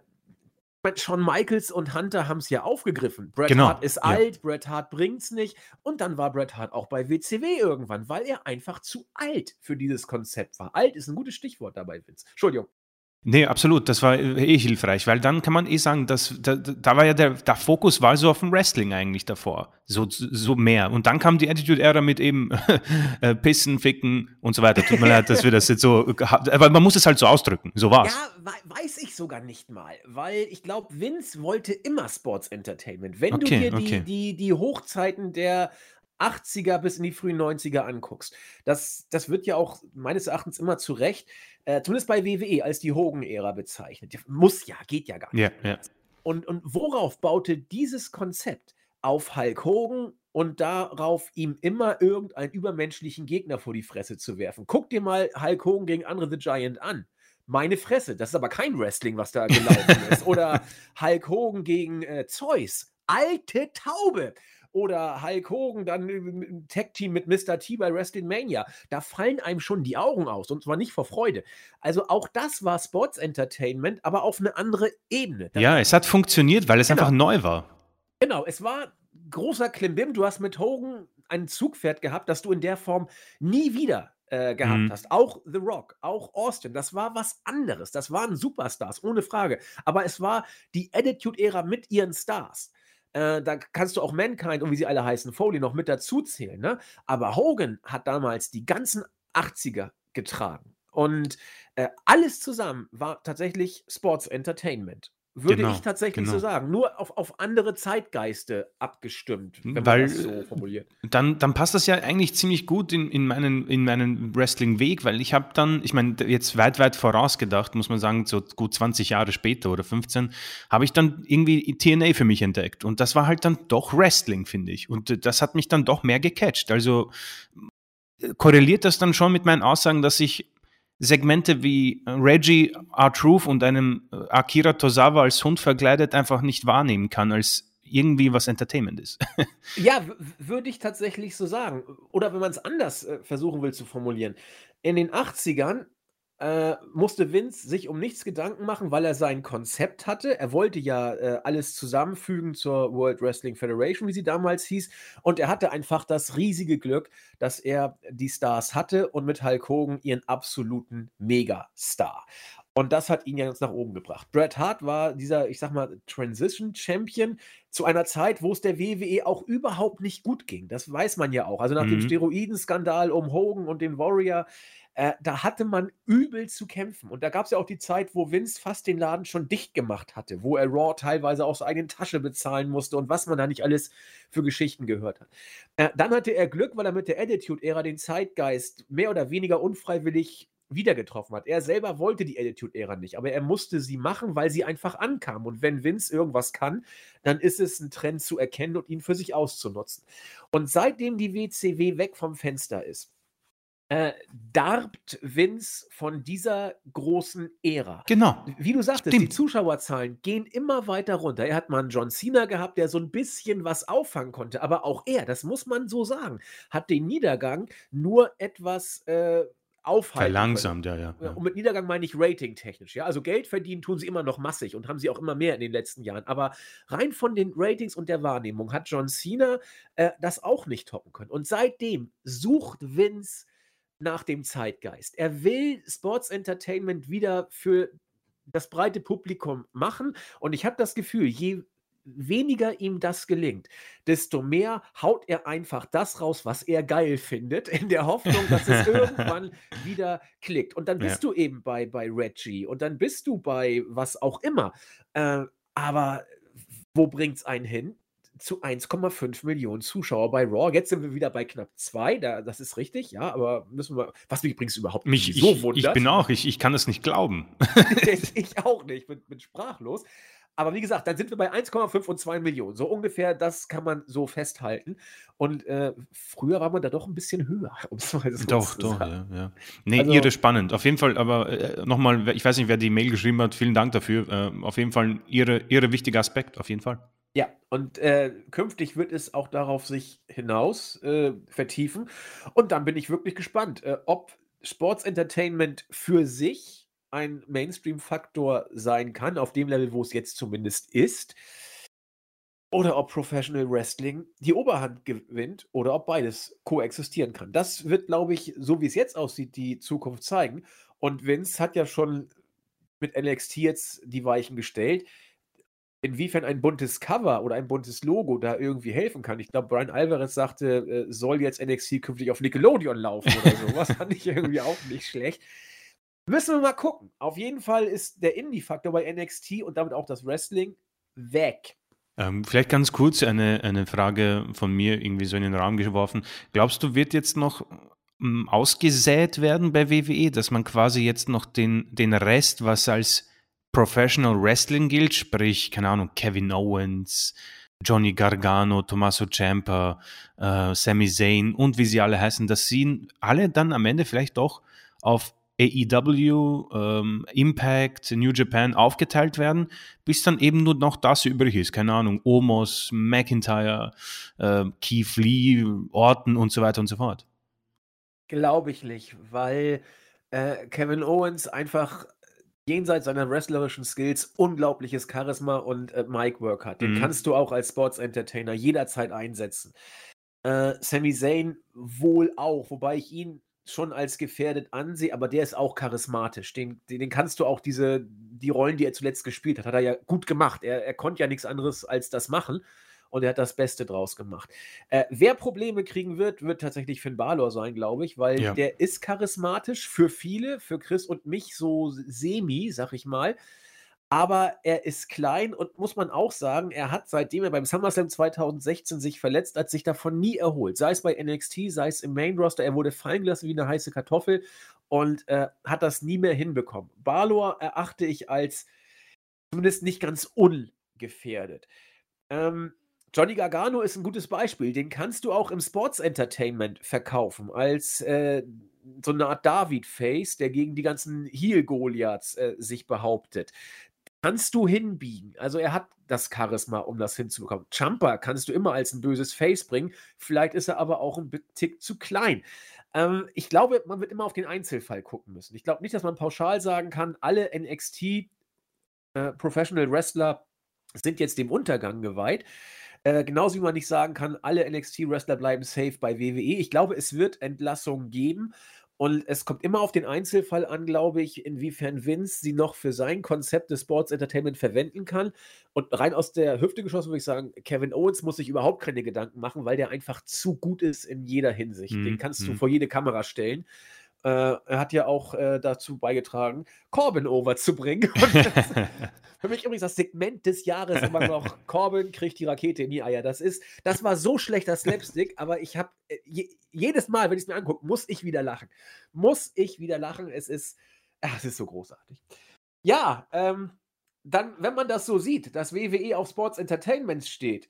Shawn Michaels und Hunter haben es ja aufgegriffen. Bret Genau, Hart ist ja. alt, Bret Hart bringt's nicht. Und dann war Bret Hart auch bei WCW irgendwann, weil er einfach zu alt für dieses Konzept war. Alt ist ein gutes Stichwort dabei, Vince. Entschuldigung. Nee, absolut, das war eh hilfreich, weil dann kann man eh sagen, dass da, da war ja der, der Fokus war so auf dem Wrestling eigentlich davor, so, so mehr. Und dann kam die Attitude-Ära mit eben <laughs> äh, Pissen, Ficken und so weiter. Tut mir leid, dass wir das jetzt so aber man muss es halt so ausdrücken, so war's. Ja, wei- weiß ich sogar nicht mal, weil ich glaube, Vince wollte immer Sports Entertainment. Wenn du Okay, dir die, okay. die, die Hochzeiten der 80er bis in die frühen 90er anguckst, das, das wird ja auch meines Erachtens immer zu Recht, äh, zumindest bei WWE, als die Hogan-Ära bezeichnet. Muss ja, geht ja gar nicht. Ja, ja. Und, und worauf baute dieses Konzept? Auf Hulk Hogan und darauf, ihm immer irgendeinen übermenschlichen Gegner vor die Fresse zu werfen. Guck dir mal Hulk Hogan gegen Andre the Giant an. Meine Fresse, das ist aber kein Wrestling, was da gelaufen ist. Oder <laughs> Hulk Hogan gegen äh, Zeus. Alte Taube. Oder Hulk Hogan dann im Tag-Team mit Mr. T bei WrestleMania. Da fallen einem schon die Augen aus und zwar nicht vor Freude. Also auch das war Sports Entertainment, aber auf eine andere Ebene. Da ja, es hat funktioniert, weil es Genau. einfach neu war. Genau, es war großer Klimbim. Du hast mit Hogan ein Zugpferd gehabt, das du in der Form nie wieder äh, gehabt Mhm. hast. Auch The Rock, auch Austin, das war was anderes. Das waren Superstars, ohne Frage. Aber es war die Attitude-Ära mit ihren Stars. Äh, da kannst du auch Mankind und wie sie alle heißen, Foley noch mit dazu zählen. Ne? Aber Hogan hat damals die ganzen 80er getragen. Und äh, alles zusammen war tatsächlich Sports Entertainment. Würde Genau, ich tatsächlich so genau. sagen. Nur auf, auf andere Zeitgeiste abgestimmt, wenn man Weil, das so formuliert. Dann, dann passt das ja eigentlich ziemlich gut in, in meinen, in meinen Wrestling-Weg, weil ich habe dann, ich meine, jetzt weit, weit vorausgedacht, muss man sagen, so gut 20 Jahre später oder 15, habe ich dann irgendwie TNA für mich entdeckt. Und das war halt dann doch Wrestling, finde ich. Und äh, das hat mich dann doch mehr gecatcht. Also äh, korreliert das dann schon mit meinen Aussagen, dass ich Segmente wie Reggie R-Truth und einem äh, Akira Tozawa als Hund verkleidet einfach nicht wahrnehmen kann, als irgendwie was Entertainment ist. <laughs> Ja, würde ich tatsächlich so sagen. Oder wenn man es anders äh, versuchen will zu formulieren. In den 80ern äh, musste Vince sich um nichts Gedanken machen, weil er sein Konzept hatte. Er wollte ja äh, alles zusammenfügen zur World Wrestling Federation, wie sie damals hieß. Und er hatte einfach das riesige Glück, dass er die Stars hatte und mit Hulk Hogan ihren absoluten Megastar. Und das hat ihn ja jetzt nach oben gebracht. Bret Hart war dieser, ich sag mal, Transition Champion zu einer Zeit, wo es der WWE auch überhaupt nicht gut ging. Das weiß man ja auch. Also nach dem Mhm. Steroidenskandal um Hogan und den Warrior, äh, da hatte man übel zu kämpfen. Und da gab es ja auch die Zeit, wo Vince fast den Laden schon dicht gemacht hatte, wo er Raw teilweise aus eigener Tasche bezahlen musste und was man da nicht alles für Geschichten gehört hat. Äh, dann hatte er Glück, weil er mit der Attitude-Ära den Zeitgeist mehr oder weniger unfreiwillig wieder getroffen hat. Er selber wollte die Attitude-Ära nicht, aber er musste sie machen, weil sie einfach ankam. Und wenn Vince irgendwas kann, dann ist es ein Trend zu erkennen und ihn für sich auszunutzen. Und seitdem die WCW weg vom Fenster ist, äh, darbt Vince von dieser großen Ära. Genau. Wie du sagtest, die Stimmt. Zuschauerzahlen gehen immer weiter runter. Er hat mal einen John Cena gehabt, der so ein bisschen was auffangen konnte. Aber auch er, das muss man so sagen, hat den Niedergang nur etwas äh, aufhalten Verlangsamt, ja, ja, Ja, ja. Und mit Niedergang meine ich ratingtechnisch, ja. Also Geld verdienen tun sie immer noch massig und haben sie auch immer mehr in den letzten Jahren. Aber rein von den Ratings und der Wahrnehmung hat John Cena äh, das auch nicht toppen können. Und seitdem sucht Vince nach dem Zeitgeist. Er will Sports Entertainment wieder für das breite Publikum machen. Und ich habe das Gefühl, je weniger ihm das gelingt, desto mehr haut er einfach das raus, was er geil findet, in der Hoffnung, dass es irgendwann <laughs> wieder klickt. Und dann Ja. bist du eben bei, bei Reggie und dann bist du bei was auch immer. Äh, aber wo bringt es einen hin? Zu 1,5 Millionen Zuschauer bei Raw. Jetzt sind wir wieder bei knapp zwei. Da, das ist richtig, ja, aber müssen wir. Was mich übrigens überhaupt Mich, nicht ich, so ich wundert. bin auch, ich, ich kann das nicht glauben. <laughs> ich auch nicht, bin, bin sprachlos. Aber wie gesagt, dann sind wir bei 1,5 und 2 Millionen. So ungefähr, das kann man so festhalten. Und äh, früher war man da doch ein bisschen höher, <laughs> um es mal so Doch, doch, ja, ja. Nee, Also- irre spannend. Auf jeden Fall, aber äh, nochmal, ich weiß nicht, wer die Mail geschrieben hat, vielen Dank dafür. Äh, auf jeden Fall ein irre, irre wichtiger Aspekt, auf jeden Fall. Ja, und äh, künftig wird es auch darauf sich hinaus äh, vertiefen. Und dann bin ich wirklich gespannt, äh, ob Sports Entertainment für sich ein Mainstream-Faktor sein kann, auf dem Level, wo es jetzt zumindest ist. Oder ob Professional Wrestling die Oberhand gewinnt oder ob beides koexistieren kann. Das wird, glaube ich, so wie es jetzt aussieht, die Zukunft zeigen. Und Vince hat ja schon mit NXT jetzt die Weichen gestellt inwiefern ein buntes Cover oder ein buntes Logo da irgendwie helfen kann. Ich glaube, Brian Alvarez sagte, äh, soll jetzt NXT künftig auf Nickelodeon laufen oder so. Was fand ich irgendwie auch nicht schlecht. Müssen wir mal gucken. Auf jeden Fall ist der Indie-Faktor bei NXT und damit auch das Wrestling weg. Ähm, vielleicht ganz kurz eine, eine Frage von mir irgendwie so in den Raum geworfen. Glaubst du, wird jetzt noch ähm, ausgesät werden bei WWE, dass man quasi jetzt noch den, den Rest, was als Professional Wrestling gilt, sprich, keine Ahnung, Kevin Owens, Johnny Gargano, Tommaso Ciampa, äh, Sami Zayn und wie sie alle heißen, dass sie alle dann am Ende vielleicht doch auf AEW, ähm, Impact, New Japan aufgeteilt werden, bis dann eben nur noch das übrig ist. Keine Ahnung, Omos, McIntyre, äh, Keith Lee, Orton und so weiter und so fort. Glaube ich nicht, weil äh, Kevin Owens einfach jenseits seiner wrestlerischen Skills unglaubliches Charisma und äh, Mic-Work hat. Den Mhm. kannst du auch als Sports-Entertainer jederzeit einsetzen. Äh, Sami Zayn wohl auch, wobei ich ihn schon als gefährdet ansehe, aber der ist auch charismatisch. Den, den, den kannst du auch diese, die Rollen, die er zuletzt gespielt hat, hat er ja gut gemacht. Er, er konnte ja nichts anderes als das machen und er hat das Beste draus gemacht. Äh, wer Probleme kriegen wird, wird tatsächlich Finn Balor sein, glaube ich, weil Ja. der ist charismatisch für viele, für Chris und mich so semi, sag ich mal. Aber er ist klein und muss man auch sagen, er hat seitdem er beim SummerSlam 2016 sich verletzt hat, sich davon nie erholt. Sei es bei NXT, sei es im Main Roster, er wurde fallen gelassen wie eine heiße Kartoffel und äh, hat das nie mehr hinbekommen. Balor erachte ich als zumindest nicht ganz ungefährdet. Ähm, Johnny Gargano ist ein gutes Beispiel. Den kannst du auch im Sports Entertainment verkaufen, als äh, so eine Art David-Face, der gegen die ganzen Heel-Goliaths äh, sich behauptet. Kannst du hinbiegen. Also er hat das Charisma, um das hinzubekommen. Champa kannst du immer als ein böses Face bringen. Vielleicht ist er aber auch ein Tick zu klein. Ähm, ich glaube, man wird immer auf den Einzelfall gucken müssen. Ich glaube nicht, dass man pauschal sagen kann, alle NXT äh, Professional Wrestler sind jetzt dem Untergang geweiht. Äh, genauso wie man nicht sagen kann, alle NXT-Wrestler bleiben safe bei WWE. Ich glaube, es wird Entlassungen geben. Und es kommt immer auf den Einzelfall an, glaube ich, inwiefern Vince sie noch für sein Konzept des Sports Entertainment verwenden kann. Und rein aus der Hüfte geschossen würde ich sagen, Kevin Owens muss sich überhaupt keine Gedanken machen, weil der einfach zu gut ist in jeder Hinsicht. Den Mhm, kannst du mhm. vor jede Kamera stellen. Äh, er hat ja auch äh, dazu beigetragen, Corbin over zu bringen. <laughs> Und das, <laughs> für mich übrigens das Segment des Jahres immer noch. <laughs> Corbin kriegt die Rakete in die Eier. Das ist, das war so schlechter Slapstick, aber ich habe je, jedes Mal, wenn ich es mir angucke, muss ich wieder lachen. Muss ich wieder lachen. Es ist, ach, es ist so großartig. Ja, ähm, dann, wenn man das so sieht, dass WWE auf Sports Entertainment steht,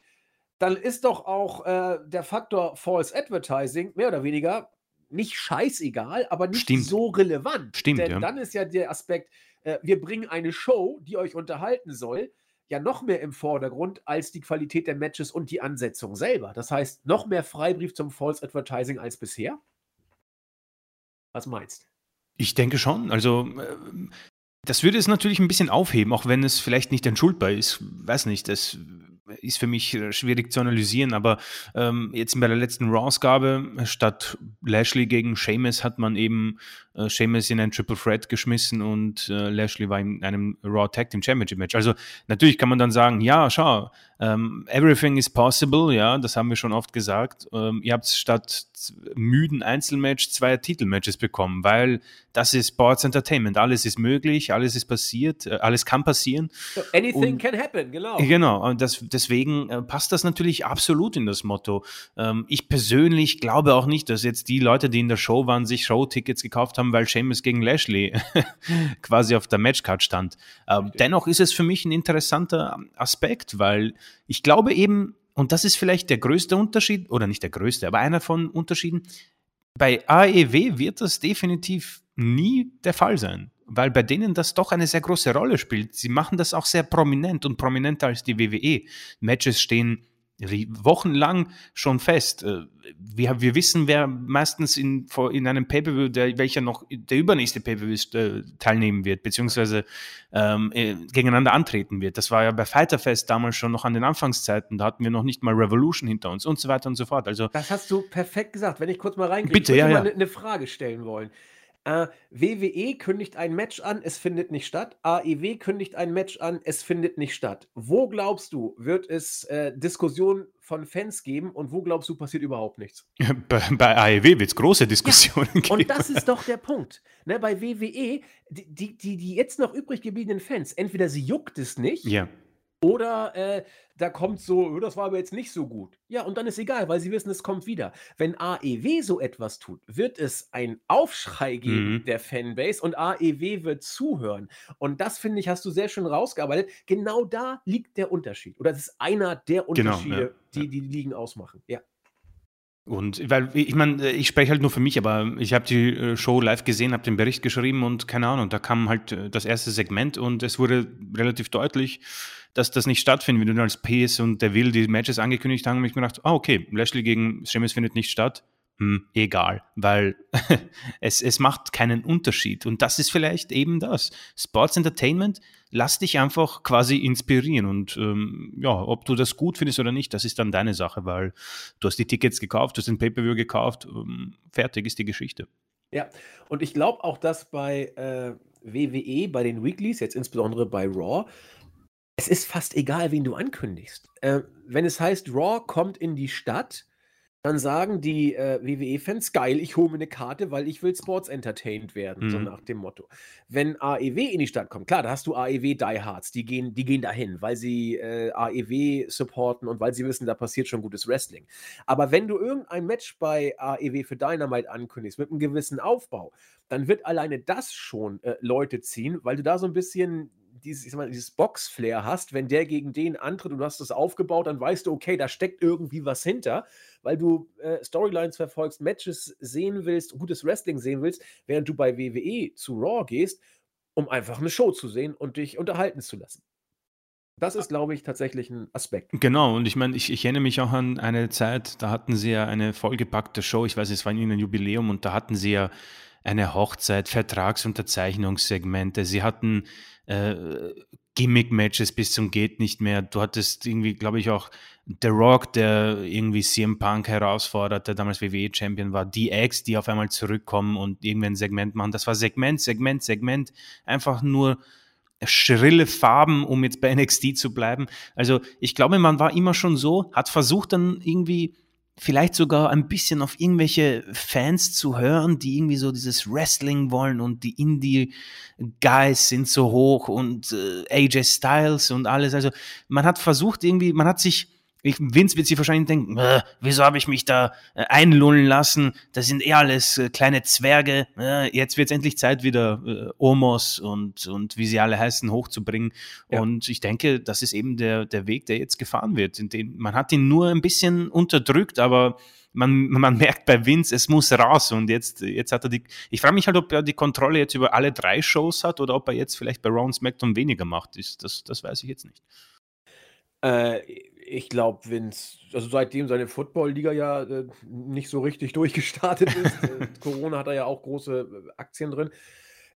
dann ist doch auch äh, der Faktor False Advertising mehr oder weniger nicht scheißegal, aber nicht Stimmt. so relevant. Stimmt, Denn ja. dann ist ja der Aspekt, äh, wir bringen eine Show, die euch unterhalten soll, ja noch mehr im Vordergrund als die Qualität der Matches und die Ansetzung selber. Das heißt, noch mehr Freibrief zum False Advertising als bisher. Was meinst Ich denke schon. Also äh, das würde es natürlich ein bisschen aufheben, auch wenn es vielleicht nicht entschuldbar ist. Weiß nicht, das ist für mich äh, schwierig zu analysieren, aber ähm, jetzt bei der letzten Raw-Ausgabe statt Lashley gegen Sheamus hat man eben äh, Sheamus in ein Triple Threat geschmissen und äh, Lashley war in einem Raw Tag Team Championship Match. Also natürlich kann man dann sagen, ja, schau, ähm, everything is possible, ja, das haben wir schon oft gesagt. Ähm, ihr habt statt müden Einzelmatch zwei Titelmatches bekommen, weil das ist Sports Entertainment. Alles ist möglich, alles ist passiert, äh, alles kann passieren. So anything und, can happen, genau. Genau, und das, deswegen äh, passt das natürlich absolut in das Motto. Ähm, ich persönlich glaube auch nicht, dass jetzt die Leute, die in der Show waren, sich Showtickets gekauft haben, weil Seamus gegen Lashley <laughs> quasi auf der Matchcard stand. Ähm, dennoch ist es für mich ein interessanter Aspekt, weil ich glaube eben, und das ist vielleicht der größte Unterschied, oder nicht der größte, aber einer von Unterschieden, bei AEW wird das definitiv nie der Fall sein, weil bei denen das doch eine sehr große Rolle spielt. Sie machen das auch sehr prominent und prominenter als die WWE. Matches stehen wochenlang schon fest. Äh, wir, wir wissen, wer meistens in, in einem Pay-Per-View, der, welcher noch der übernächste Pay-Per-View äh, teilnehmen wird, beziehungsweise ähm, äh, gegeneinander antreten wird. Das war ja bei Fighterfest damals schon noch an den Anfangszeiten. Da hatten wir noch nicht mal Revolution hinter uns und so weiter und so fort. Also, das hast du perfekt gesagt. Wenn ich kurz mal reinkriege, bitte, ich würde ja, mal ja. eine Frage stellen wollen. Äh, WWE kündigt ein Match an, es findet nicht statt. AEW kündigt ein Match an, es findet nicht statt. Wo glaubst du, wird es äh, Diskussionen von Fans geben und wo glaubst du, passiert überhaupt nichts? <laughs> Bei, bei AEW wird es große Diskussionen ja, geben. Und das ist doch der <laughs> Punkt. Ne, bei WWE, die, die, die jetzt noch übrig gebliebenen Fans, entweder sie juckt es nicht, ja. Oder äh, da kommt so, oh, das war aber jetzt nicht so gut. Ja, und dann ist egal, weil sie wissen, es kommt wieder. Wenn AEW so etwas tut, wird es ein Aufschrei geben mhm. der Fanbase und AEW wird zuhören. Und das, finde ich, hast du sehr schön rausgearbeitet. Genau da liegt der Unterschied. Oder das ist einer der Unterschiede, genau, ja. die die Ligen ausmachen. Ja. Und weil ich meine, ich spreche halt nur für mich, aber ich habe die äh, Show live gesehen, habe den Bericht geschrieben und keine Ahnung, da kam halt äh, das erste Segment und es wurde relativ deutlich, dass das nicht stattfindet. Wenn du als PS und der Will die Matches angekündigt haben, habe ich mir gedacht, ah, okay, Lashley gegen Sheamus findet nicht statt. Hm, egal, weil <laughs> es, es macht keinen Unterschied. Und das ist vielleicht eben das. Sports Entertainment, lass dich einfach quasi inspirieren. Und ähm, ja, ob du das gut findest oder nicht, das ist dann deine Sache, weil du hast die Tickets gekauft, du hast den Pay-Per-View gekauft, ähm, fertig ist die Geschichte. Ja, und ich glaube auch, dass bei äh, WWE, bei den Weeklies, jetzt insbesondere bei Raw, es ist fast egal, wen du ankündigst. Äh, wenn es heißt, Raw kommt in die Stadt, dann sagen die äh, WWE-Fans, geil, ich hole mir eine Karte, weil ich will Sports entertained werden, mhm. so nach dem Motto. Wenn AEW in die Stadt kommt, klar, da hast du AEW Diehards, die gehen, die gehen dahin, weil sie äh, AEW supporten und weil sie wissen, da passiert schon gutes Wrestling. Aber wenn du irgendein Match bei AEW für Dynamite ankündigst, mit einem gewissen Aufbau, dann wird alleine das schon äh, Leute ziehen, weil du da so ein bisschen dieses, ich sag mal, dieses Box-Flair hast, wenn der gegen den antritt und du hast das aufgebaut, dann weißt du, okay, da steckt irgendwie was hinter, weil du äh, Storylines verfolgst, Matches sehen willst, gutes Wrestling sehen willst, während du bei WWE zu Raw gehst, um einfach eine Show zu sehen und dich unterhalten zu lassen. Das ist, glaube ich, tatsächlich ein Aspekt. Genau, und ich meine, ich, ich, erinnere mich auch an eine Zeit, da hatten sie ja eine vollgepackte Show, ich weiß, es war ihnen ein Jubiläum und da hatten sie ja eine Hochzeit, Vertragsunterzeichnungssegmente, sie hatten äh, Gimmick-Matches bis zum geht nicht mehr. Du hattest irgendwie, glaube ich, auch The Rock, der irgendwie CM Punk herausfordert, der damals WWE-Champion war, die X, die auf einmal zurückkommen und irgendwann ein Segment machen. Das war Segment, Segment, Segment. Einfach nur schrille Farben, um jetzt bei NXT zu bleiben. Also ich glaube, man war immer schon so, hat versucht dann irgendwie vielleicht sogar ein bisschen auf irgendwelche Fans zu hören, die irgendwie so dieses Wrestling wollen und die Indie-Guys sind so hoch und äh, AJ Styles und alles. Also man hat versucht irgendwie, man hat sich ich, Vince wird sich wahrscheinlich denken, äh, wieso habe ich mich da äh, einlullen lassen? Das sind eh alles äh, kleine Zwerge. Äh, jetzt wird es endlich Zeit, wieder äh, Omos und, und wie sie alle heißen, hochzubringen. Ja. Und ich denke, das ist eben der, der Weg, der jetzt gefahren wird. In den, man hat ihn nur ein bisschen unterdrückt, aber man, man merkt bei Vince, es muss raus. Und jetzt, jetzt hat er die. Ich frage mich halt, ob er die Kontrolle jetzt über alle drei Shows hat oder ob er jetzt vielleicht bei Raw und SmackDown weniger macht. Das, das, das weiß ich jetzt nicht. Äh, Ich glaube, Vince, also seitdem seine Football-Liga ja äh, nicht so richtig <laughs> durchgestartet ist, äh, <laughs> Corona hat er ja auch große äh, Aktien drin.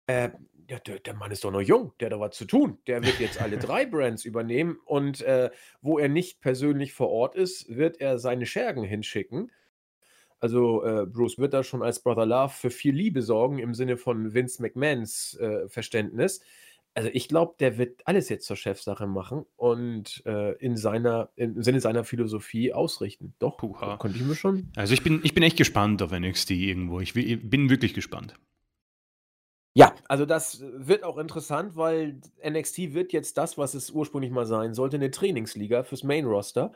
Äh, der, der, Mann ist doch noch jung, der hat doch was zu tun. Der wird jetzt alle drei <laughs> Brands übernehmen und äh, wo er nicht persönlich vor Ort ist, wird er seine Schergen hinschicken. Also äh, Bruce wird da schon als Brother Love für viel Liebe sorgen im Sinne von Vince McMahons Verständnis also ich glaube, der wird alles jetzt zur Chefsache machen und äh, in seiner, im Sinne seiner Philosophie ausrichten. Doch, Puha. konnte ich mir schon. Also ich bin, ich bin echt gespannt auf NXT irgendwo. Ich, ich bin wirklich gespannt. Ja, also das wird auch interessant, weil NXT wird jetzt das, was es ursprünglich mal sein sollte, eine Trainingsliga fürs Main Roster.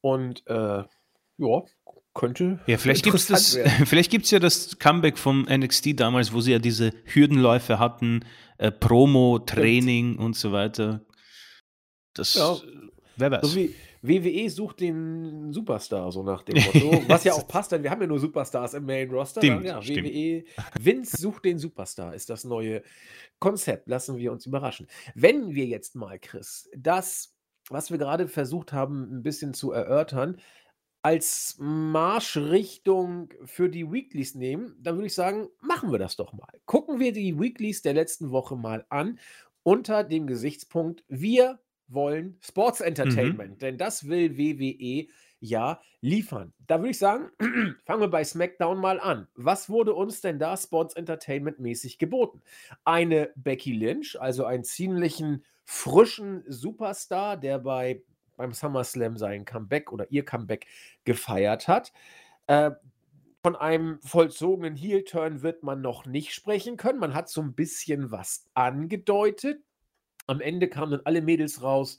Und äh, ja, könnte. Ja, vielleicht gibt es <laughs> vielleicht gibt's ja das Comeback vom NXT damals, wo sie ja diese Hürdenläufe hatten, äh, Promo, Training und so weiter. Das, ja. wer weiß. So wie WWE sucht den Superstar, so nach dem <laughs> Motto. Was ja auch passt, denn wir haben ja nur Superstars im Main Roster. Stimmt, ja, stimmt. WWE, Vince sucht den Superstar, ist das neue Konzept. Lassen wir uns überraschen. Wenn wir jetzt mal, Chris, das, was wir gerade versucht haben, ein bisschen zu erörtern, als Marschrichtung für die Weeklies nehmen, dann würde ich sagen, machen wir das doch mal. Gucken wir die Weeklies der letzten Woche mal an unter dem Gesichtspunkt, wir wollen Sports Entertainment, mhm. denn das will WWE ja liefern. Da würde ich sagen, <clears throat> fangen wir bei SmackDown mal an. Was wurde uns denn da Sports Entertainment mäßig geboten? Eine Becky Lynch, also einen ziemlichen frischen Superstar, der bei beim SummerSlam sein Comeback oder ihr Comeback gefeiert hat. Äh, von einem vollzogenen Heel-Turn wird man noch nicht sprechen können. Man hat so ein bisschen was angedeutet. Am Ende kamen dann alle Mädels raus,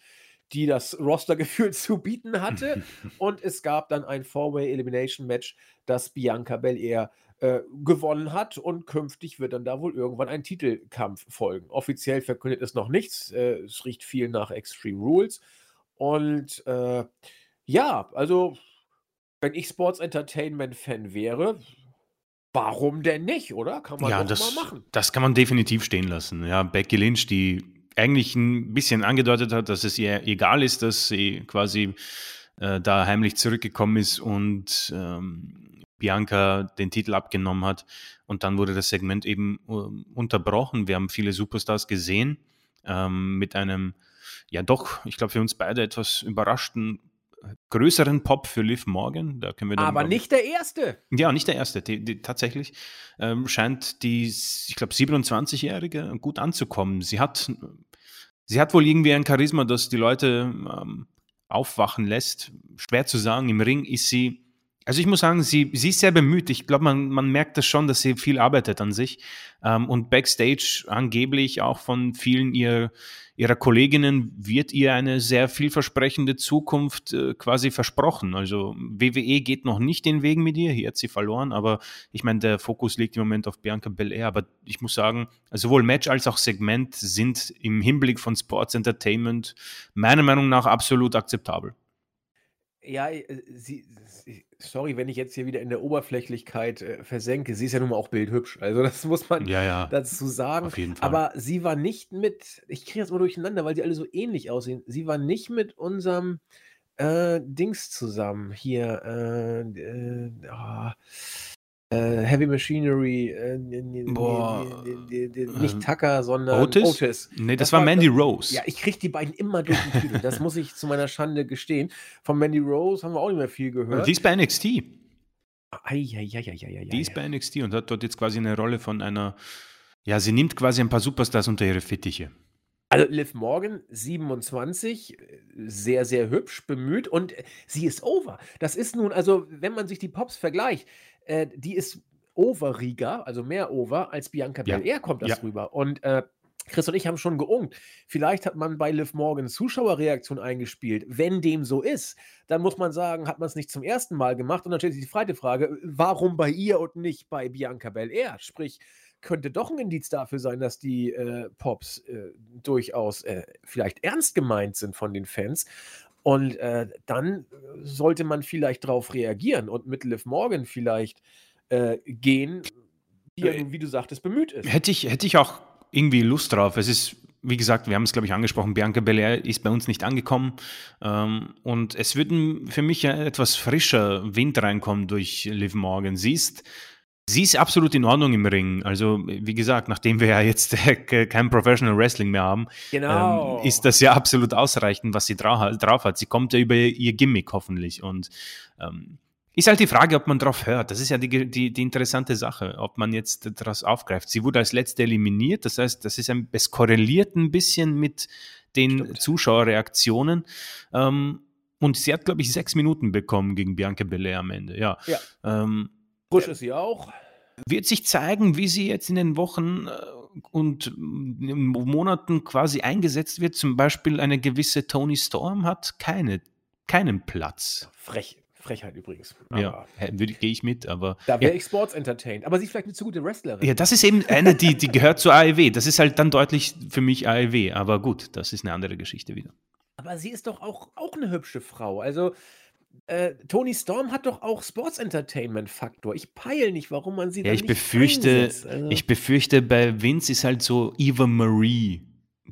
die das Roster-Gefühl <laughs> zu bieten hatte. <laughs> und es gab dann ein Four-Way-Elimination-Match, das Bianca Belair äh, gewonnen hat. Und künftig wird dann da wohl irgendwann ein Titelkampf folgen. Offiziell verkündet es noch nichts. Äh, es riecht viel nach Extreme Rules. Und äh, ja, also, wenn ich Sports Entertainment-Fan wäre, warum denn nicht, oder? Kann man ja, das, mal machen. Das kann man definitiv stehen lassen. Ja, Becky Lynch, die eigentlich ein bisschen angedeutet hat, dass es ihr egal ist, dass sie quasi äh, da heimlich zurückgekommen ist und ähm, Bianca den Titel abgenommen hat. Und dann wurde das Segment eben äh, unterbrochen. Wir haben viele Superstars gesehen ähm, mit einem ja doch, ich glaube, für uns beide etwas überraschten größeren Pop für Liv Morgan. Da können wir dann, Aber nicht der erste. Ja, nicht der erste. Die, die, tatsächlich ähm, scheint die, ich glaube, 27-Jährige gut anzukommen. Sie hat, sie hat wohl irgendwie ein Charisma, das die Leute ähm, aufwachen lässt. Schwer zu sagen. Im Ring ist sie also ich muss sagen, sie, sie ist sehr bemüht. Ich glaube, man, man merkt das schon, dass sie viel arbeitet an sich. Ähm, und backstage angeblich auch von vielen ihr, ihrer Kolleginnen wird ihr eine sehr vielversprechende Zukunft äh, quasi versprochen. Also WWE geht noch nicht den Weg mit ihr, hier hat sie verloren, aber ich meine, der Fokus liegt im Moment auf Bianca Belair. Aber ich muss sagen, also sowohl Match als auch Segment sind im Hinblick von Sports Entertainment meiner Meinung nach absolut akzeptabel. Ja, äh, sie, sie, sorry, wenn ich jetzt hier wieder in der Oberflächlichkeit äh, versenke. Sie ist ja nun mal auch bildhübsch. Also, das muss man ja, ja, dazu sagen. Auf jeden Fall. Aber sie war nicht mit, ich kriege das mal durcheinander, weil sie alle so ähnlich aussehen. Sie war nicht mit unserem äh, Dings zusammen. Hier, äh, äh, oh, Heavy Machinery, äh, Boah, nicht Tucker, sondern Otis? Otis. Nee, das, das war Mandy Rose. Ja, ich kriege die beiden immer durch den Titel. Das muss ich zu meiner Schande gestehen. Von Mandy Rose haben wir auch nicht mehr viel gehört. Die ist bei NXT. Eieieiei. Die ist bei NXT und hat dort jetzt quasi eine Rolle von einer, ja, sie nimmt quasi ein paar Superstars unter ihre Fittiche. Also Liv Morgan, 27, sehr, sehr hübsch, bemüht und sie ist over. Das ist nun, also wenn man sich die Pops vergleicht, äh, die ist overiger, also mehr over, als Bianca ja. Belair kommt das ja. rüber. Und äh, Chris und ich haben schon geungt. Vielleicht hat man bei Liv Morgan Zuschauerreaktion eingespielt. Wenn dem so ist, dann muss man sagen, hat man es nicht zum ersten Mal gemacht. Und dann stellt sich die zweite Frage, warum bei ihr und nicht bei Bianca Belair? Sprich, könnte doch ein Indiz dafür sein, dass die äh, Pops äh, durchaus äh, vielleicht ernst gemeint sind von den Fans. Und äh, dann sollte man vielleicht darauf reagieren und mit Liv Morgan vielleicht äh, gehen, die ja, äh, wie du sagtest, bemüht ist. Hätte ich, hätte ich auch irgendwie Lust drauf. Es ist wie gesagt, wir haben es, glaube ich, angesprochen, Bianca Belair ist bei uns nicht angekommen. Ähm, und es wird für mich ja etwas frischer Wind reinkommen durch Liv Morgan. Sie ist, sie ist absolut in Ordnung im Ring. Also, wie gesagt, nachdem wir ja jetzt kein Professional Wrestling mehr haben, genau. ähm, ist das ja absolut ausreichend, was sie drauf, drauf hat. Sie kommt ja über ihr Gimmick hoffentlich. Und ähm, ist halt die Frage, ob man drauf hört. Das ist ja die, die, die interessante Sache, ob man jetzt daraus aufgreift. Sie wurde als letzte eliminiert, das heißt, das ist ein, es korreliert ein bisschen mit den Stimmt. Zuschauerreaktionen. Ähm, und sie hat, glaube ich, sechs Minuten bekommen gegen Bianca Belair am Ende. Ja. ja. Ähm, Frisch ist sie auch. Wird sich zeigen, wie sie jetzt in den Wochen äh, und Monaten quasi eingesetzt wird. Zum Beispiel eine gewisse Tony Storm hat keine, keinen Platz. Frech, Frechheit übrigens. Aber ja, gehe ich mit, aber. Da wäre ja. ich Sports entertained. Aber sie ist vielleicht eine zu gute Wrestlerin. Ja, das ist eben eine, die, die gehört zur AEW. Das ist halt dann deutlich für mich AEW. Aber gut, das ist eine andere Geschichte wieder. Aber sie ist doch auch, auch eine hübsche Frau. Also, äh, Tony Storm hat doch auch Sports Entertainment Faktor. Ich peile nicht, warum man sie ja, ich befürchte, also. ich befürchte, bei Vince ist halt so Eva Marie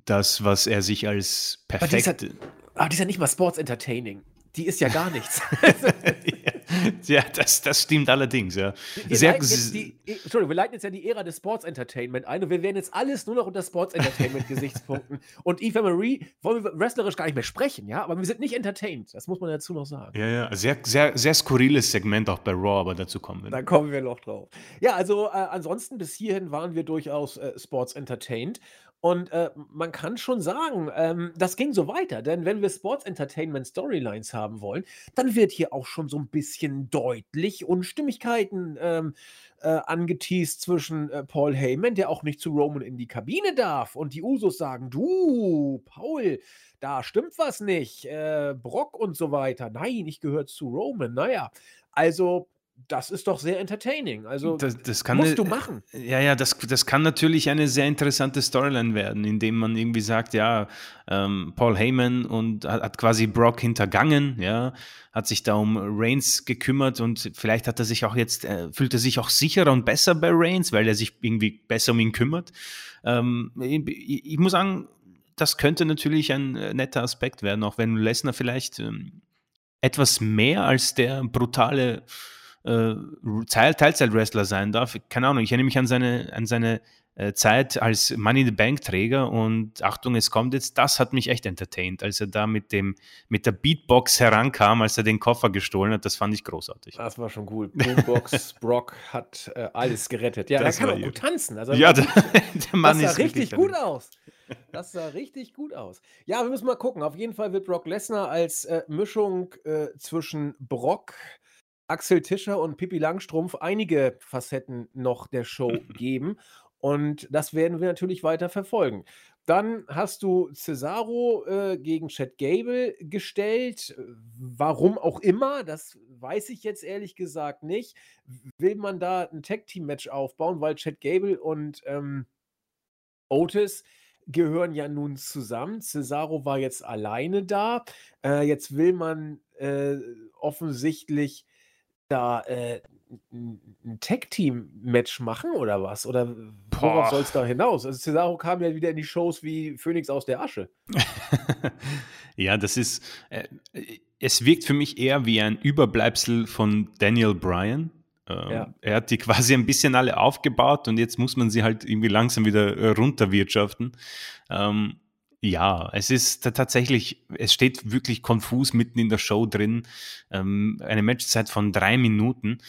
das, was er sich als perfekt. Aber die ist, halt, aber die ist ja nicht mal Sports Entertaining die ist ja gar nichts. <laughs> <laughs> <laughs> ja, das, das stimmt allerdings, ja. Wir Sehr, die, Entschuldigung, wir leiten jetzt ja die Ära des Sports Entertainment ein und wir werden jetzt alles nur noch unter Sports Entertainment Gesichtspunkten. <laughs> Und Eva Marie wollen wir wrestlerisch gar nicht mehr sprechen, ja, aber wir sind nicht entertained, das muss man dazu noch sagen. Ja, ja, sehr, sehr, sehr skurriles Segment auch bei Raw, aber dazu kommen wir. Da kommen wir noch drauf. Ja, also äh, ansonsten bis hierhin waren wir durchaus äh, Sports Entertained und äh, man kann schon sagen, ähm, das ging so weiter, denn wenn wir Sports Entertainment Storylines haben wollen, dann wird hier auch schon so ein bisschen deutlich Unstimmigkeiten ähm, äh, angeteased zwischen äh, Paul Heyman, der auch nicht zu Roman in die Kabine darf, und die Usos sagen: Du, Paul, da stimmt was nicht. Äh, Brock und so weiter. Nein, ich gehöre zu Roman. Naja, also das ist doch sehr entertaining. Also das, das kann musst ne, du machen. Ja, ja, das, das kann natürlich eine sehr interessante Storyline werden, indem man irgendwie sagt, ja, ähm, Paul Heyman und hat, hat, quasi Brock hintergangen, ja, hat sich da um Reigns gekümmert und vielleicht hat er sich auch jetzt, äh, fühlt er sich auch sicherer und besser bei Reigns, weil er sich irgendwie besser um ihn kümmert. Ähm, ich, ich, muss sagen, das könnte natürlich ein äh, netter Aspekt werden, auch wenn Lesnar vielleicht ähm, etwas mehr als der brutale äh, Teilzeit-Wrestler sein darf. Keine Ahnung, ich erinnere mich an seine, an seine äh, Zeit als Money in the Bank Träger und Achtung, es kommt jetzt, das hat mich echt entertained, als er da mit dem, mit der Beatbox herankam, als er den Koffer gestohlen hat, das fand ich großartig. Das war schon cool. Boombox, <laughs> Brock hat äh, alles gerettet. Ja, das er kann auch gut tanzen. Also, ja, der, <laughs> der Mann das sah richtig gut aus. Das sah richtig gut aus. Ja, wir müssen mal gucken. Auf jeden Fall wird Brock Lesnar als äh, Mischung äh, zwischen Brock, Axel Tischer und Pippi Langstrumpf einige Facetten noch der Show <laughs> geben. Und das werden wir natürlich weiter verfolgen. Dann hast du Cesaro äh, gegen Chad Gable gestellt. Warum auch immer, das weiß ich jetzt ehrlich gesagt nicht. Will man da ein Tag-Team-Match aufbauen, weil Chad Gable und ähm, Otis gehören ja nun zusammen. Cesaro war jetzt alleine da. Äh, jetzt will man äh, offensichtlich da äh, ein Tag-Team-Match machen oder was? Oder worauf soll es da hinaus? Also Cesaro kam ja wieder in die Shows wie Phoenix aus der Asche. <laughs> ja, das ist, äh, es wirkt für mich eher wie ein Überbleibsel von Daniel Bryan. Ähm, ja. Er hat die <laughs> quasi ein bisschen alle aufgebaut und jetzt muss man sie halt irgendwie langsam wieder äh, runterwirtschaften. Ähm, ja, es ist tatsächlich, es steht wirklich konfus mitten in der Show drin. Ähm, eine Matchzeit von drei Minuten.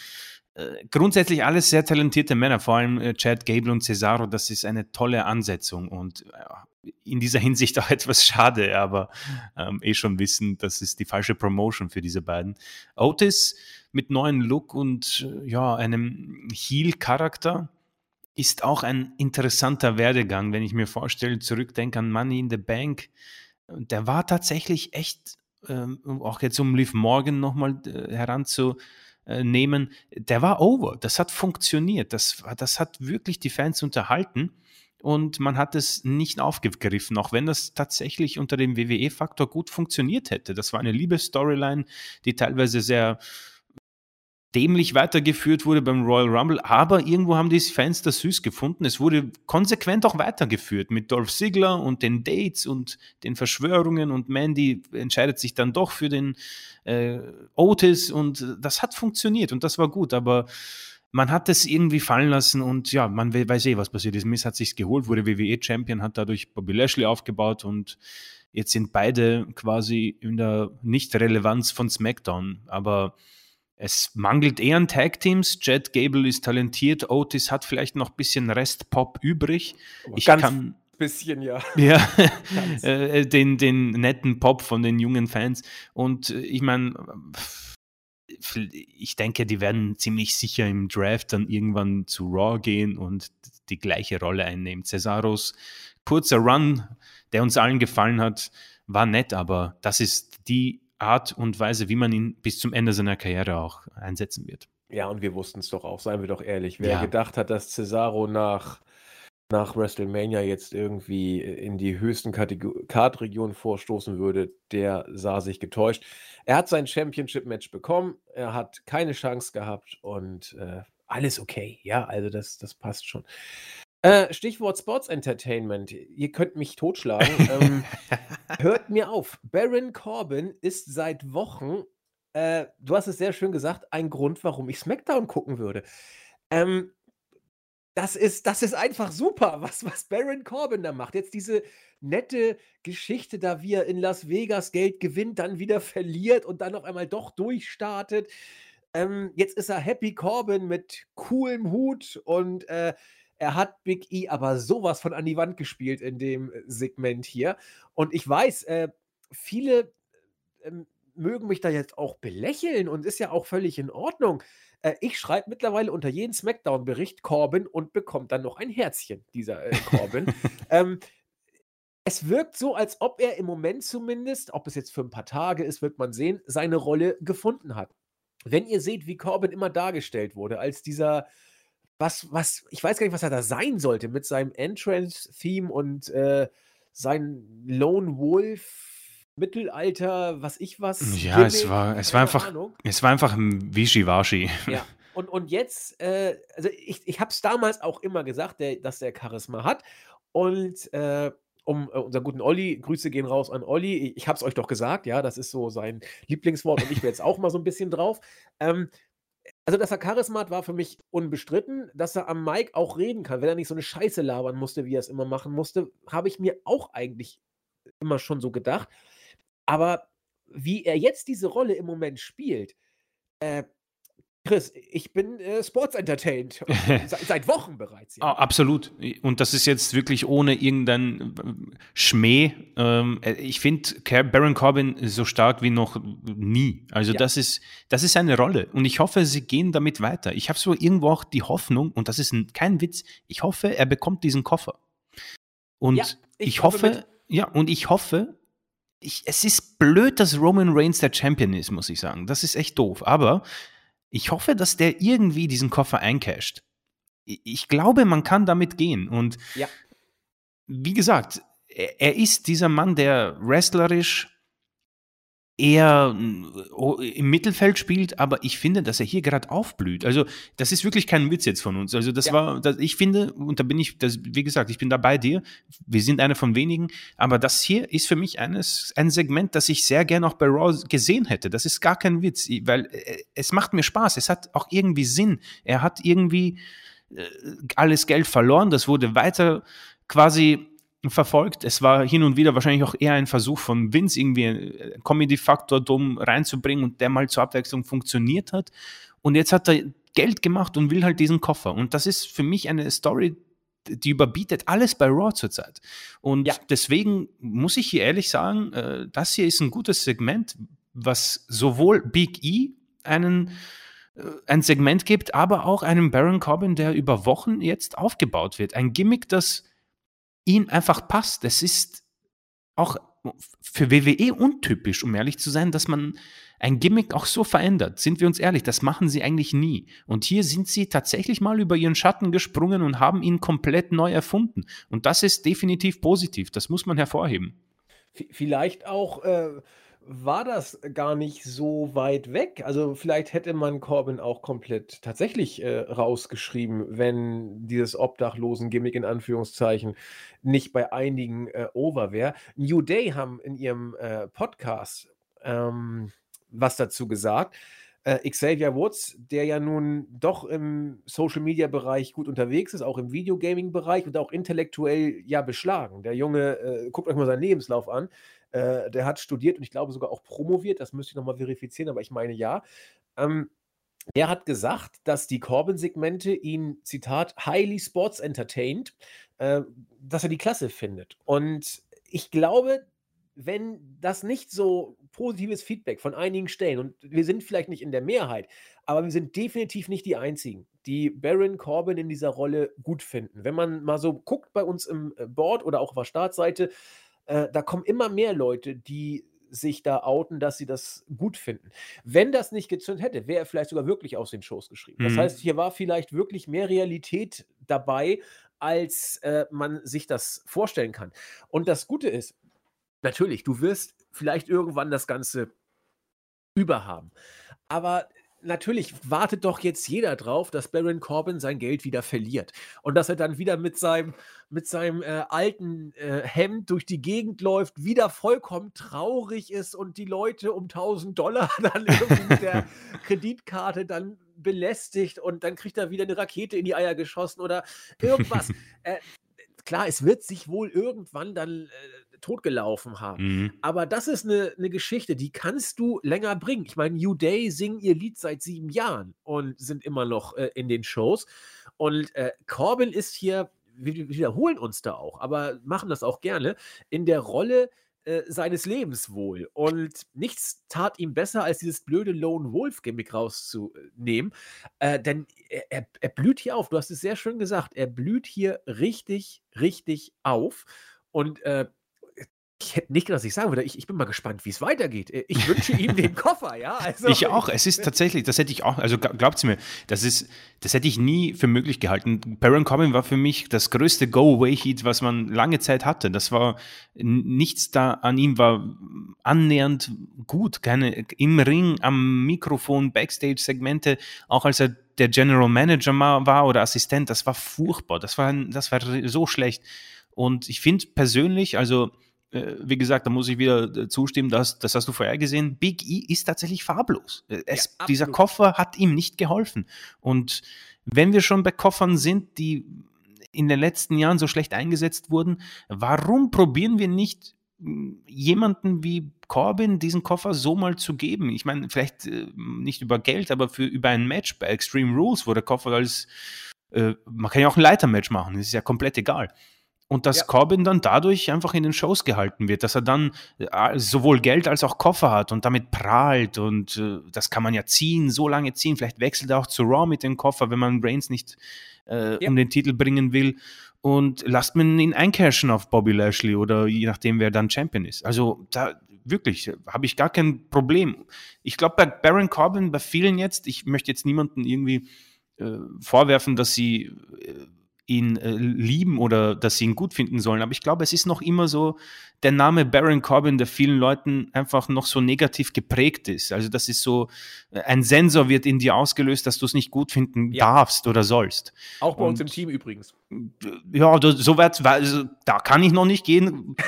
Äh, grundsätzlich alles sehr talentierte Männer, vor allem äh, Chad Gable und Cesaro. Das ist eine tolle Ansetzung und äh, in dieser <laughs> Hinsicht auch etwas schade, aber ähm, eh schon wissen, das ist die falsche Promotion für diese beiden. Otis mit neuen Look und ja, einem Heel-Charakter ist auch ein interessanter Werdegang, wenn ich mir vorstelle, zurückdenke an Money in the Bank. Der war tatsächlich echt, ähm, auch jetzt um Liv Morgan nochmal äh, heranzunehmen, der war over. Das hat funktioniert. Das, das hat wirklich die Fans unterhalten und man hat es nicht aufgegriffen, auch wenn das tatsächlich unter dem WWE-Faktor gut funktioniert hätte. Das war eine Liebe-Storyline, die teilweise sehr dämlich weitergeführt wurde beim Royal Rumble, aber irgendwo haben die Fans das süß gefunden. Es wurde konsequent auch weitergeführt mit Dolph Ziggler und den Dates und den Verschwörungen und Mandy entscheidet sich dann doch für den äh, Otis und das hat funktioniert und das war gut, aber man hat es irgendwie fallen lassen und ja, man weiß eh, was passiert ist. Miss hat sich's geholt, wurde WWE-Champion, hat dadurch Bobby Lashley aufgebaut und jetzt sind beide quasi in der Nicht-Relevanz von SmackDown. Aber es mangelt eher an Tag-Teams. Jet Gable ist talentiert, Otis hat vielleicht noch ein bisschen Rest-Pop übrig. Ich Ganz kann bisschen, ja. <laughs> Ja, <laughs> äh, den, den netten Pop von den jungen Fans. Und äh, ich meine, ich denke, die werden ziemlich sicher im Draft dann irgendwann zu Raw gehen und die gleiche Rolle einnehmen. Cesaros kurzer Run, der uns allen gefallen hat, war nett, aber das ist die Art und Weise, wie man ihn bis zum Ende seiner Karriere auch einsetzen wird. Ja, und wir wussten es doch auch, seien wir doch ehrlich. Wer ja. gedacht hat, dass Cesaro nach, nach WrestleMania jetzt irgendwie in die höchsten Kartregionen vorstoßen würde, der sah sich getäuscht. Er hat sein Championship-Match bekommen, er hat keine Chance gehabt und äh, alles okay. Ja, also das, das passt schon. Äh, Stichwort Sports Entertainment. Ihr könnt mich totschlagen. ähm, <laughs> hört mir auf. Baron Corbin ist seit Wochen, äh, du hast es sehr schön gesagt, ein Grund, warum ich SmackDown gucken würde. Ähm, das ist, das ist einfach super, was, was Baron Corbin da macht. Jetzt diese nette Geschichte da, wie er in Las Vegas Geld gewinnt, dann wieder <laughs> verliert und dann auf einmal doch durchstartet. Ähm, jetzt ist er Happy Corbin mit coolem Hut und äh, er hat Big E aber sowas von an die Wand gespielt in dem äh, Segment hier. Und ich weiß, äh, viele äh, mögen mich da jetzt auch belächeln und ist ja auch völlig in Ordnung. Äh, ich schreibe mittlerweile unter jeden Smackdown-Bericht Corbin und bekommt dann noch ein Herzchen, dieser äh, Corbin. <laughs> ähm, es wirkt so, als ob er im Moment zumindest, ob es jetzt für ein paar Tage ist, wird man sehen, seine Rolle gefunden hat. Wenn ihr seht, wie Corbin immer dargestellt wurde, als dieser was, was, ich weiß gar nicht, was er da sein sollte mit seinem Entrance-Theme und äh, sein Lone Wolf. Mittelalter, was ich was. Ja, es war, es war einfach, Ahnung. es war einfach ein Wischiwaschi. Ja, und, und jetzt, äh, also ich, ich habe es damals auch immer gesagt, der, dass der Charisma hat. Und äh, um äh, unseren guten Olli, Grüße gehen raus an Olli. Ich habe es euch doch gesagt, ja, das ist so sein Lieblingswort und ich bin jetzt auch mal so ein bisschen drauf. Ähm, also, dass er Charisma hat, war für mich unbestritten. Dass er am Mic auch reden kann, wenn er nicht so eine Scheiße labern musste, wie er es immer machen musste, habe ich mir auch eigentlich immer schon so gedacht. Aber wie er jetzt diese Rolle im Moment spielt, äh, Chris, ich bin äh, sports entertained. <laughs> seit, seit, Wochen bereits. Ja. Absolut. Und das ist jetzt wirklich ohne irgendeinen äh, Schmäh. Ähm, äh, ich finde Baron Corbin so stark wie noch nie. Also ja. das, ist, das ist eine Rolle. Und ich hoffe, sie gehen damit weiter. Ich habe so irgendwo auch die Hoffnung, und das ist ein, kein Witz, ich hoffe, er bekommt diesen Koffer. Und ja, ich, ich hoffe, ja, und ich hoffe, ich, es ist blöd, dass Roman Reigns der Champion ist, muss ich sagen. Das ist echt doof. Aber ich hoffe, dass der irgendwie diesen Koffer eincasht. Ich glaube, man kann damit gehen. Und ja. wie gesagt, er ist dieser Mann, der wrestlerisch eher im Mittelfeld spielt, aber ich finde, dass er hier gerade aufblüht. Also, das ist wirklich kein Witz jetzt von uns. Also, das ja. war, das, ich finde, und da bin ich, das, wie gesagt, ich bin da bei dir. Wir sind einer von wenigen, aber das hier ist für mich eines, ein Segment, das ich sehr gerne auch bei Raw gesehen hätte. Das ist gar kein Witz, weil äh, es macht mir Spaß. Es hat auch irgendwie Sinn. Er hat irgendwie äh, alles Geld verloren. Das wurde weiter quasi verfolgt. Es war hin und wieder wahrscheinlich auch eher ein Versuch von Vince, irgendwie einen Comedy-Faktor dumm reinzubringen und der mal zur Abwechslung funktioniert hat. Und jetzt hat er Geld gemacht und will halt diesen Koffer. Und das ist für mich eine Story, die überbietet alles bei Raw zurzeit. Und ja. deswegen muss ich hier ehrlich sagen, äh, das hier ist ein gutes Segment, was sowohl Big E einen äh, ein Segment gibt, aber auch einen Baron Corbin, der über Wochen jetzt aufgebaut wird. Ein Gimmick, das ihm einfach passt. Es ist auch für WWE untypisch, um ehrlich zu sein, dass man ein Gimmick auch so verändert. Sind wir uns ehrlich, das machen sie eigentlich nie. Und hier sind sie tatsächlich mal über ihren Schatten gesprungen und haben ihn komplett neu erfunden. Und das ist definitiv positiv. Das muss man hervorheben. Vielleicht auch, äh, war das gar nicht so weit weg. Also vielleicht hätte man Corbin auch komplett tatsächlich äh, rausgeschrieben, wenn dieses Obdachlosen-Gimmick in Anführungszeichen nicht bei einigen äh, over wäre. New Day haben in ihrem äh, Podcast ähm, was dazu gesagt. Äh, Xavier Woods, der ja nun doch im Social-Media-Bereich gut unterwegs ist, auch im Videogaming-Bereich und auch intellektuell ja beschlagen. Der Junge, äh, guckt euch mal seinen Lebenslauf an, äh, der hat studiert und ich glaube sogar auch promoviert, das müsste ich nochmal verifizieren, aber ich meine ja. Ähm, der hat gesagt, dass die Corbin-Segmente ihn, Zitat, highly sports entertained, äh, dass er die Klasse findet. Und ich glaube, wenn das nicht so positives Feedback von einigen Stellen, und wir sind vielleicht nicht in der Mehrheit, aber wir sind definitiv nicht die Einzigen, die Baron Corbin in dieser Rolle gut finden. Wenn man mal so guckt bei uns im äh, Board oder auch auf der Startseite, äh, da kommen immer mehr Leute, die sich da outen, dass sie das gut finden. Wenn das nicht gezündet hätte, wäre er vielleicht sogar wirklich aus den Shows geschrieben. Das Mhm. heißt, hier war vielleicht wirklich mehr Realität dabei, als äh, man sich das vorstellen kann. Und das Gute ist, natürlich, du wirst vielleicht irgendwann das Ganze überhaben. Aber natürlich wartet doch jetzt jeder drauf, dass Baron Corbin sein Geld wieder verliert. Und dass er dann wieder mit seinem, mit seinem äh, alten äh, Hemd durch die Gegend läuft, wieder vollkommen traurig ist und die Leute um 1000 Dollar <laughs> dann irgendwie mit der <laughs> Kreditkarte dann belästigt und dann kriegt er wieder eine Rakete in die Eier geschossen oder irgendwas. <laughs> äh, klar, es wird sich wohl irgendwann dann äh, totgelaufen haben. Mhm. Aber das ist eine, eine Geschichte, die kannst du länger bringen. Ich meine, New Day singen ihr Lied seit sieben Jahren und sind immer noch äh, in den Shows. Und äh, Corbin ist hier, wir wiederholen uns da auch, aber machen das auch gerne, in der Rolle äh, seines Lebens wohl. Und nichts tat ihm besser, als dieses blöde Lone Wolf-Gimmick rauszunehmen. Äh, denn er, er, er blüht hier auf. Du hast es sehr schön gesagt. Er blüht hier richtig, richtig auf. Und äh, ich hätte nicht gedacht, dass ich sagen würde, ich, ich bin mal gespannt, wie es weitergeht. Äh, Ich wünsche ihm den <laughs> Koffer, ja. Also, Ich auch. Es ist tatsächlich, das hätte ich auch, also gla- glaubt's mir, das ist, das hätte ich nie für möglich gehalten. Baron Corbin war für mich das größte Go-Away-Heat, was man lange Zeit hatte. Das war, nichts da an ihm war annähernd gut. Keine, im Ring, am Mikrofon, Backstage-Segmente, auch als er der General Manager ma- war oder Assistent, das war furchtbar. Das war, das war so schlecht. Und ich finde persönlich, also, wie gesagt, da muss ich wieder äh, zustimmen, dass, das hast du vorher gesehen, Big E ist tatsächlich farblos. Äh, Es, Ja, dieser. Koffer hat ihm nicht geholfen. Und wenn wir schon bei Koffern sind, die in den letzten Jahren so schlecht eingesetzt wurden, warum probieren wir nicht mh, jemanden wie Corbin diesen Koffer so mal zu geben? Ich meine, vielleicht äh, nicht über Geld, aber für über ein Match bei Extreme Rules, wo der Koffer als äh, man kann ja auch ein Leitermatch machen, das ist ja komplett egal. Und dass Ja. Corbin dann dadurch einfach in den Shows gehalten wird, dass er dann äh, sowohl Geld als auch Koffer hat und damit prahlt und äh, das kann man ja ziehen, so lange ziehen. Vielleicht wechselt er auch zu Raw mit dem Koffer, wenn man Reigns nicht äh, Ja. um den Titel bringen will. Und lasst man ihn eincashen auf Bobby Lashley oder je nachdem, wer dann Champion ist. Also da wirklich habe ich gar kein Problem. Ich glaube, bei Baron Corbin, bei vielen jetzt, ich möchte jetzt niemanden irgendwie äh, vorwerfen, dass sie äh, ihn äh, lieben oder dass sie ihn gut finden sollen. Aber ich glaube, es ist noch immer so der Name Baron Corbin, der vielen Leuten einfach noch so negativ geprägt ist. Also das ist so, äh, ein Sensor wird in dir ausgelöst, dass du es nicht gut finden Ja. darfst oder sollst. auch bei uns und- im Team übrigens. Ja, da- so weit, also, da kann ich noch nicht gehen. <laughs>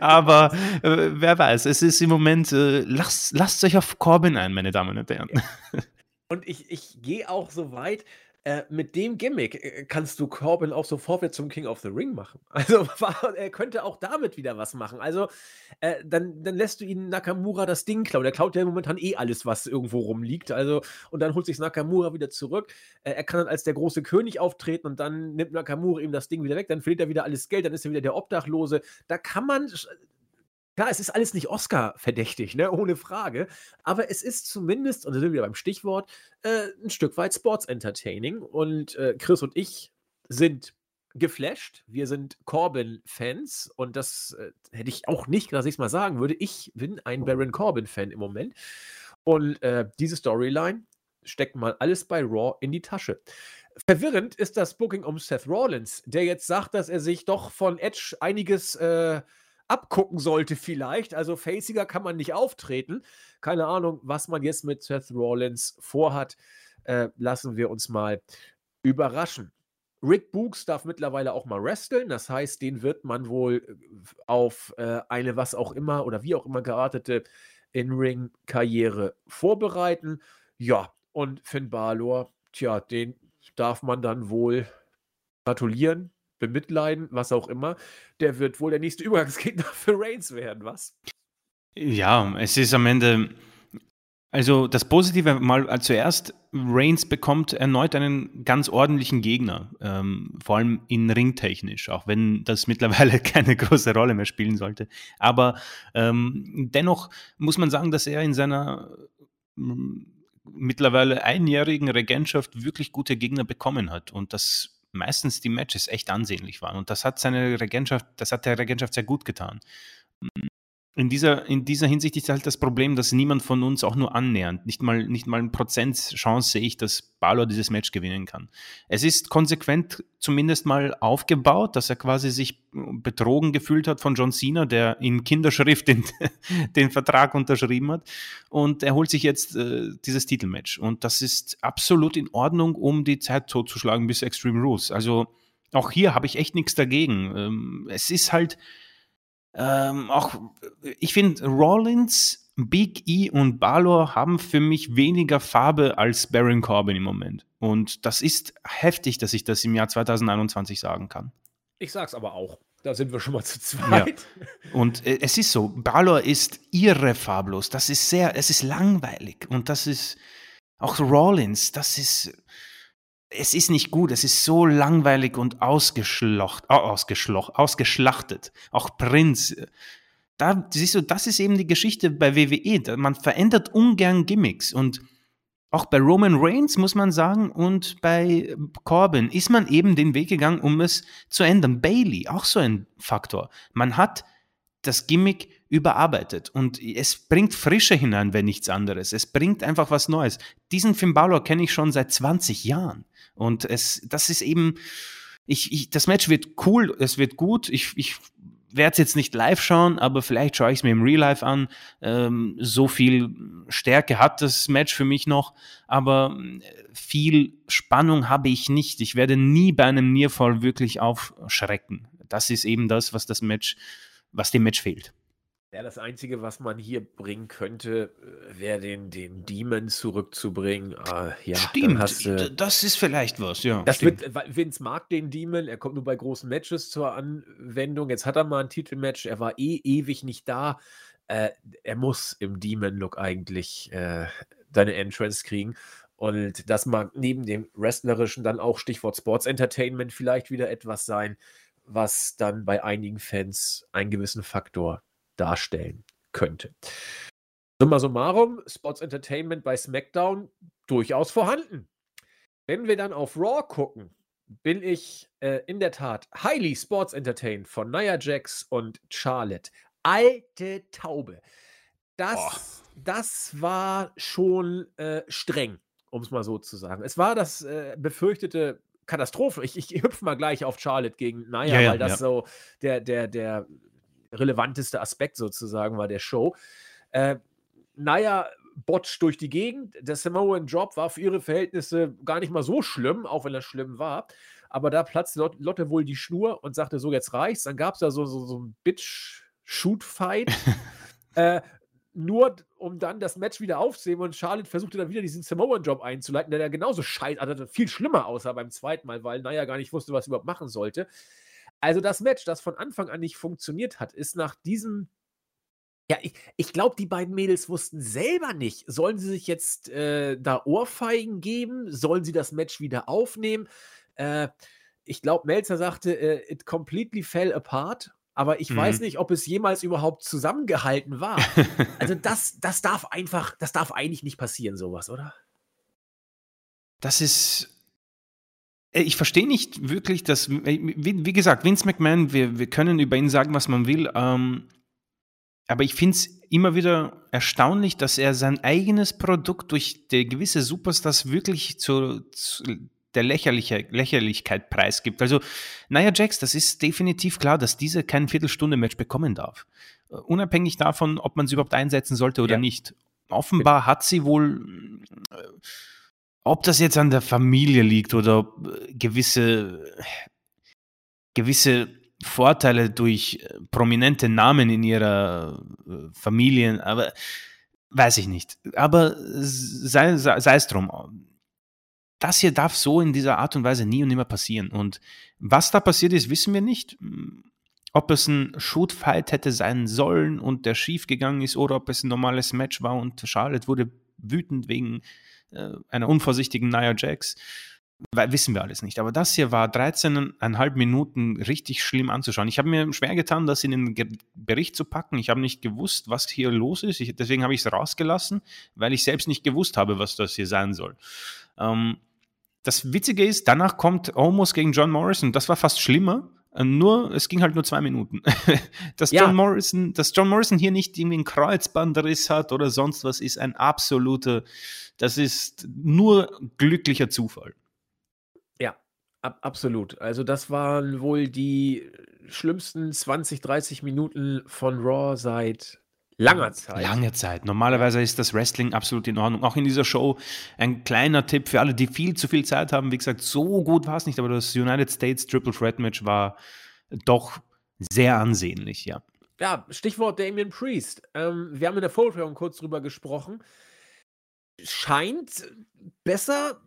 Aber äh, wer weiß, es ist im Moment, äh, lasst, lasst euch auf Corbin ein, meine Damen und Herren. Und ich, ich gehe auch so weit, äh, mit dem Gimmick äh, kannst du Corbin auch sofort wieder zum King of the Ring machen. <laughs> Also <laughs> er könnte auch damit wieder was machen. Also äh, dann, dann lässt du ihn Nakamura das Ding klauen. Der klaut ja momentan eh alles, was irgendwo rumliegt. Also, und dann holt sich Nakamura wieder zurück. Äh, er kann dann als der große König auftreten und dann nimmt Nakamura ihm das Ding wieder weg. Dann verliert er wieder alles Geld, dann ist er wieder der Obdachlose. Da kann man. Klar, es ist alles nicht Oscar-verdächtig, ne? ohne Frage. Aber es ist zumindest, und da sind wir wieder beim Stichwort, äh, ein Stück weit Sports Entertaining. Und äh, Chris und ich sind geflasht. Wir sind Corbin-Fans. Und das äh, hätte ich auch nicht, dass ich es mal sagen würde. Ich bin ein Baron Corbin-Fan im Moment. Und äh, diese Storyline steckt mal alles bei Raw in die Tasche. Verwirrend ist das Booking um Seth Rollins, der jetzt sagt, dass er sich doch von Edge einiges äh, abgucken sollte vielleicht. Also faciger kann man nicht auftreten. Keine Ahnung, was man jetzt mit Seth Rollins vorhat. Äh, lassen wir uns mal überraschen. Rick Books darf mittlerweile auch mal wresteln. Das heißt, den wird man wohl äh, auf äh, eine was auch immer oder wie auch immer geartete In-Ring-Karriere vorbereiten. Ja, und Finn Balor, tja, den darf man dann wohl gratulieren, bemitleiden, was auch immer. Der wird wohl der nächste <laughs> Übergangsgegner für Reigns werden, was? Ja, es ist am Ende also das Positive mal äh, zuerst, Reigns bekommt erneut einen ganz ordentlichen Gegner, ähm, vor allem in ringtechnisch, auch wenn das <laughs> mittlerweile keine große Rolle mehr spielen sollte. Aber ähm, dennoch muss man sagen, dass er in seiner ähm, mittlerweile einjährigen Regentschaft wirklich gute Gegner bekommen hat und dass meistens die Matches echt ansehnlich waren. Und das hat seine Regentschaft, das hat der Regentschaft sehr gut getan in dieser, in dieser Hinsicht ist halt das Problem, dass niemand von uns auch nur annähernd, nicht mal, nicht mal ein Prozent Chance sehe ich, dass Balor dieses Match gewinnen kann. Es ist konsequent zumindest mal aufgebaut, dass er quasi sich betrogen gefühlt hat von John Cena, der in Kinderschrift den, <laughs> den Vertrag unterschrieben hat. Und er holt sich jetzt äh, dieses Titelmatch. Und das ist absolut in Ordnung, um die Zeit totzuschlagen bis Extreme Rules. Also auch hier habe ich echt nichts dagegen. Ähm, es ist halt, ähm, auch, ich finde, Rollins, Big E und Balor haben für mich weniger Farbe als Baron Corbin im Moment. Und das ist heftig, dass ich das im Jahr 2021 sagen kann. Ich sag's aber auch. Da sind wir schon mal zu zweit. Ja. <laughs> Und äh, es ist so, Balor ist irre farblos. Das ist sehr, es ist langweilig. Und das ist auch Rollins, das ist es ist nicht gut, es ist so langweilig und ausgeschlocht, ausgeschlocht, ausgeschlachtet. Auch Prinz. Da siehst du, das ist eben die Geschichte bei WWE. Man verändert ungern Gimmicks und auch bei Roman Reigns muss man sagen und bei Corbin ist man eben den Weg gegangen, um es zu ändern. Bailey, auch so ein Faktor. Man hat das Gimmick überarbeitet und es bringt Frische hinein, wenn nichts anderes. Es bringt einfach was Neues. Diesen Finn Balor kenne ich schon seit 20 Jahren. Und es, das ist eben, ich, ich, das Match wird cool, es wird gut. Ich, ich werde es jetzt nicht live schauen, aber vielleicht schaue ich es mir im Real Life an. Ähm, so viel Stärke hat das Match für mich noch, aber äh, viel Spannung habe ich nicht. Ich werde nie bei einem Nearfall wirklich aufschrecken. Das ist eben das, was das Match, was dem Match fehlt. Ja, das Einzige, was man hier bringen könnte, äh, wäre den, den Demon zurückzubringen. Ah, ja, stimmt, hast, äh, das ist vielleicht was, ja. Das wird, Vince mag den Demon, er kommt nur bei großen Matches zur Anwendung. Jetzt hat er mal ein Titelmatch, er war eh ewig nicht da. Äh, er muss im Demon-Look eigentlich äh, seine Entrance kriegen. Und das mag neben dem Wrestlerischen dann auch Stichwort Sports Entertainment vielleicht wieder etwas sein, was dann bei einigen Fans einen gewissen Faktor darstellen könnte. Summa summarum, Sports Entertainment bei SmackDown durchaus vorhanden. Wenn wir dann auf Raw gucken, bin ich äh, in der Tat highly Sports Entertained von Nia Jax und Charlotte. Alte Taube. Das, das war schon äh, streng, um es mal so zu sagen. Es war das äh, befürchtete Katastrophe. Ich, ich hüpfe mal gleich auf Charlotte gegen Nia, ja, ja, weil das ja. so der, der, der relevanteste Aspekt sozusagen war der Show. Äh, naja, botcht durch die Gegend. Der Samoan Drop war für ihre Verhältnisse gar nicht mal so schlimm, auch wenn er schlimm war. Aber da platzte Lotte wohl die Schnur und sagte, so jetzt reicht's. Dann gab es da so, so, so ein Bitch-Shoot-Fight. <laughs> äh, nur um dann das Match wieder aufzunehmen und Charlotte versuchte dann wieder diesen Samoan-Job einzuleiten, der ja genauso scheiße, also viel schlimmer aussah beim zweiten Mal, weil Naya gar nicht wusste, was sie überhaupt machen sollte. Also das Match, das von Anfang an nicht funktioniert hat, ist nach diesem ja, ich, ich glaube, die beiden Mädels wussten selber nicht, sollen sie sich jetzt äh, da Ohrfeigen geben? Sollen sie das Match wieder aufnehmen? Äh, ich glaube, Melzer sagte, äh, it completely fell apart. Aber ich mhm. weiß nicht, ob es jemals überhaupt zusammengehalten war. <laughs> also das, das darf einfach, das darf eigentlich nicht passieren, sowas, oder? Das ist ich verstehe nicht wirklich, dass, äh, wie, wie, gesagt, Vince McMahon, wir, wir können über ihn sagen, was man will, ähm, aber ich finde es immer wieder erstaunlich, dass er sein eigenes Produkt durch gewisse Superstars wirklich zu, zu, der Lächerliche, Lächerlichkeit preisgibt. Also, naja, Jax, das ist definitiv klar, dass diese kein Viertelstunde-Match bekommen darf. Uh, unabhängig davon, ob man sie überhaupt einsetzen sollte oder ja. nicht. Offenbar hat sie wohl, äh, ob das jetzt an der Familie liegt oder äh, gewisse, gewisse Vorteile durch äh, prominente Namen in ihrer Familie, aber weiß ich nicht. Aber sei, sei, sei es drum das hier darf so in dieser Art und Weise nie und nimmer passieren. Und was da passiert ist, wissen wir nicht. Ob es ein Shoot-Fight hätte sein sollen und der schief gegangen ist oder ob es ein normales Match war und Charlotte wurde wütend wegen äh, einer unvorsichtigen Nia Jax. Wissen wir alles nicht. Aber das hier war 13,5 Minuten richtig schlimm anzuschauen. Ich habe mir schwer getan, das in den Bericht zu packen. Ich habe nicht gewusst, was hier los ist. Ich, deswegen habe ich es rausgelassen, weil ich selbst nicht gewusst habe, was das hier sein soll. Ähm, das Witzige ist, danach kommt Omos gegen John Morrison. Das war fast schlimmer. Äh, nur, es ging halt nur zwei Minuten. <laughs> dass, ja. John Morrison, dass John Morrison hier nicht irgendwie einen Kreuzbandriss hat oder sonst was, ist ein absoluter, das ist nur glücklicher Zufall. Ja, ab, absolut. Also das waren wohl die schlimmsten 20, 30 Minuten von Raw seit Langer Zeit. Lange Zeit. Normalerweise ist das Wrestling absolut in Ordnung. Auch in dieser Show ein kleiner Tipp für alle, die viel zu viel Zeit haben. Wie gesagt, so gut war es nicht, aber das United States Triple Threat Match war doch sehr ansehnlich, ja. Ja, Stichwort Damien Priest. Ähm, wir haben in der Vorstellung kurz drüber gesprochen. Scheint besser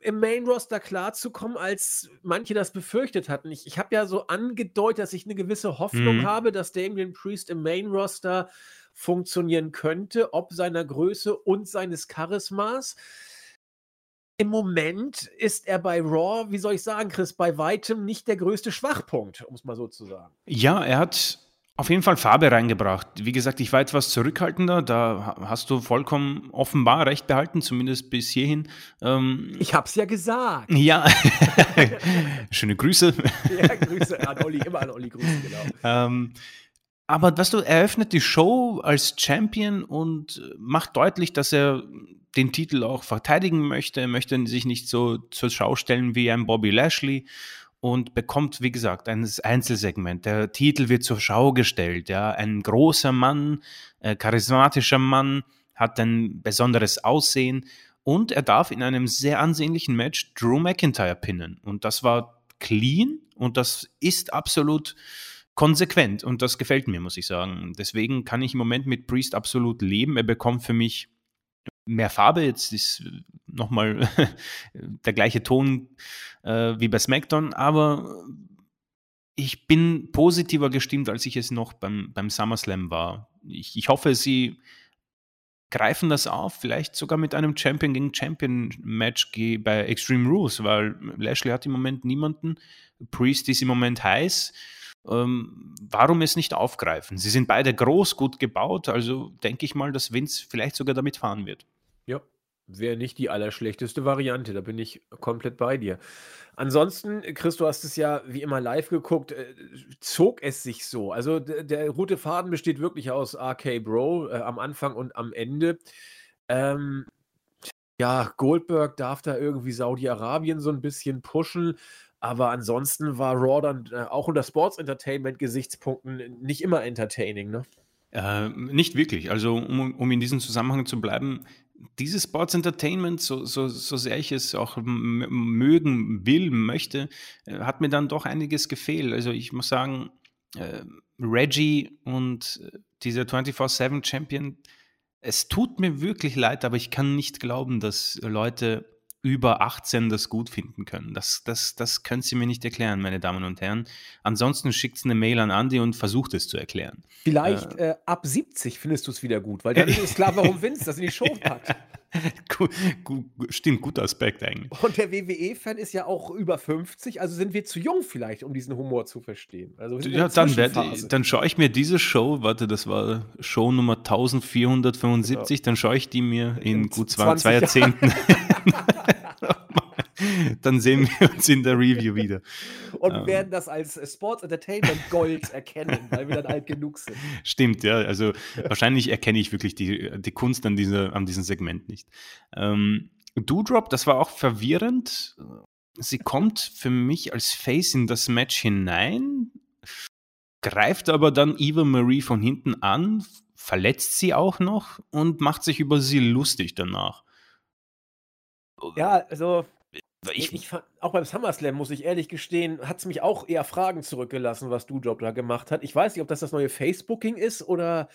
im Main Roster klarzukommen, als manche das befürchtet hatten. Ich, ich habe ja so angedeutet, dass ich eine gewisse Hoffnung mhm. habe, dass Damien Priest im Main Roster funktionieren könnte, ob seiner Größe und seines Charismas. Im Moment ist er bei Raw, wie soll ich sagen, Chris, bei weitem nicht der größte Schwachpunkt, um es mal so zu sagen. Ja, er hat auf jeden Fall Farbe reingebracht. Wie gesagt, ich war etwas zurückhaltender. Da hast du vollkommen offenbar recht behalten, zumindest bis hierhin. Ähm, ich hab's ja gesagt. Ja. <laughs> Schöne Grüße. ja, Grüße an Olli, immer an Olli Grüße, genau. Ähm, aber weißt du, er eröffnet die Show als Champion und macht deutlich, dass er den Titel auch verteidigen möchte. Er möchte sich nicht so zur Schau stellen wie ein Bobby Lashley und bekommt, wie gesagt, ein Einzelsegment. Der Titel wird zur Schau gestellt. Ja, ein großer Mann, äh, charismatischer Mann, hat ein besonderes Aussehen und er darf in einem sehr ansehnlichen Match Drew McIntyre pinnen. Und das war clean und das ist absolut konsequent und das gefällt mir, muss ich sagen. Deswegen kann ich im Moment mit Priest absolut leben. Er bekommt für mich mehr Farbe. Jetzt ist nochmal <laughs> der gleiche Ton äh, wie bei SmackDown, aber ich bin positiver gestimmt, als ich es noch beim, beim SummerSlam war. Ich, ich hoffe, sie greifen das auf, vielleicht sogar mit einem Champion gegen Champion Match bei Extreme Rules, weil Lashley hat im Moment niemanden. Priest ist im Moment heiß. Ähm, warum es nicht aufgreifen? Sie sind beide groß, gut gebaut, also denke ich mal, dass Vince vielleicht sogar damit fahren wird. Ja, wäre nicht die allerschlechteste Variante, da bin ich komplett bei dir. Ansonsten, Chris, du hast es ja wie immer live geguckt, äh, zog es sich so. Also der, der rote Faden besteht wirklich aus RK Bro äh, am Anfang und am Ende. Ähm, ja, Goldberg darf da irgendwie Saudi-Arabien so ein bisschen pushen. Aber ansonsten war Raw dann äh, auch unter Sports Entertainment-Gesichtspunkten nicht immer entertaining, ne? Äh, nicht wirklich. Also, um, um, in diesem Zusammenhang zu bleiben, dieses Sports Entertainment, so, so, so sehr ich es auch mögen will, möchte, äh, hat mir dann doch einiges gefehlt. Also, ich muss sagen, äh, Reggie und äh, dieser 24-7 Champion, es tut mir wirklich leid, aber ich kann nicht glauben, dass Leute über 18 das gut finden können. Das, das, das können Sie mir nicht erklären, meine Damen und Herren. Ansonsten schickt eine Mail an Andy und versucht es zu erklären. Vielleicht äh, äh, ab 70 findest du es wieder gut, weil dann ist klar, warum Vince das in die Show packt. <laughs> Gut, gut, stimmt, guter Aspekt eigentlich. Und der WWE-Fan ist ja auch über 50, also sind wir zu jung vielleicht, um diesen Humor zu verstehen. Also ja, dann, werd, dann schaue ich mir diese Show, warte, das war Show Nummer 1475, genau. dann schaue ich die mir in, in gut zwei, zwei Jahrzehnten. <laughs> <laughs> dann sehen wir uns in der Review wieder. Und ähm. werden das als Sports Entertainment Gold erkennen, weil wir dann alt genug sind. Stimmt, ja. Also wahrscheinlich erkenne ich wirklich die, die Kunst an, diese, an diesem Segment nicht. Ähm, Doodrop, das war auch verwirrend. sie kommt für mich als Face in das Match hinein, greift aber dann Eva Marie von hinten an, verletzt sie auch noch und macht sich über sie lustig danach. Ja, also ich, ich fand, auch beim SummerSlam, muss ich ehrlich gestehen, hat es mich auch eher Fragen zurückgelassen, was Doudrop da gemacht hat. Ich weiß nicht, ob das das neue Facebooking ist oder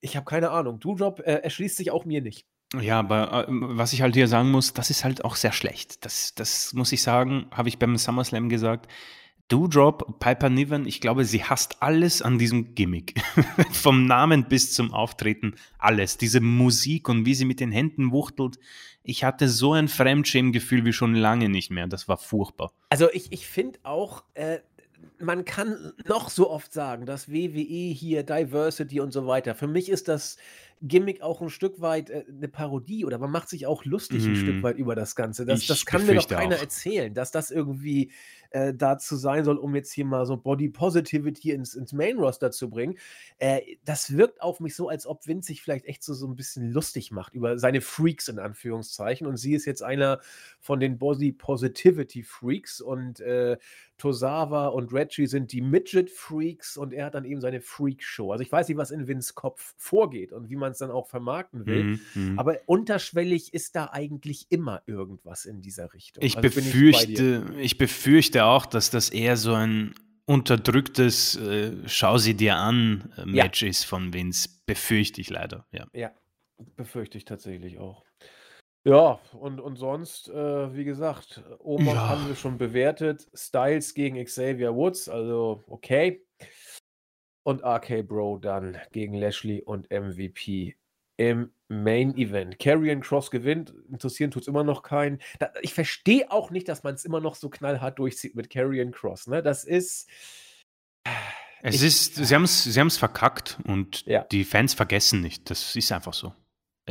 ich habe keine Ahnung. Doudrop äh, erschließt sich auch mir nicht. Ja, aber äh, was ich halt hier sagen muss, das ist halt auch sehr schlecht. Das, das muss ich sagen, habe ich beim SummerSlam gesagt. Doudrop, Piper Niven, ich glaube, sie hasst alles an diesem Gimmick. <laughs> Vom Namen bis zum Auftreten, alles. Diese Musik und wie sie mit den Händen wuchtelt. Ich hatte so ein Fremdschämgefühl wie schon lange nicht mehr. Das war furchtbar. Also ich, ich finde auch, äh, man kann noch so oft sagen, dass WWE hier Diversity und so weiter. Für mich ist das Gimmick auch ein Stück weit äh, eine Parodie oder man macht sich auch lustig ein Stück mhm. weit über das Ganze. Das, das kann mir doch keiner auch. erzählen, dass das irgendwie äh, dazu sein soll, um jetzt hier mal so Body Positivity ins, ins Main Roster zu bringen. Äh, das wirkt auf mich so, als ob Vince sich vielleicht echt so, so ein bisschen lustig macht über seine Freaks in Anführungszeichen. Und sie ist jetzt einer von den Body Positivity Freaks und äh, Tosawa und Reggie sind die Midget Freaks und er hat dann eben seine Freak Show. Also ich weiß nicht, was in Vince Kopf vorgeht und wie man es dann auch vermarkten will. Mhm, mhm, aber unterschwellig ist da eigentlich immer irgendwas in dieser Richtung. Ich, also befürchte, ich, ich befürchte auch, dass das eher so ein unterdrücktes äh, Schau sie dir an äh, Match ja. ist von Vince. Befürchte ich leider, ja. Ja, befürchte ich tatsächlich auch. Ja, und, und sonst, äh, wie gesagt, Omos ja. haben wir schon bewertet. Styles gegen Xavier Woods, also okay. Und RK Bro dann gegen Lashley und MVP im Main Event. Karrion Cross gewinnt, interessieren tut es immer noch keinen. Da, ich verstehe auch nicht, dass man es immer noch so knallhart durchzieht mit Karrion Cross. Ne? Das ist. Es ich, ist, sie haben es sie verkackt und ja. die Fans vergessen nicht. Das ist einfach so.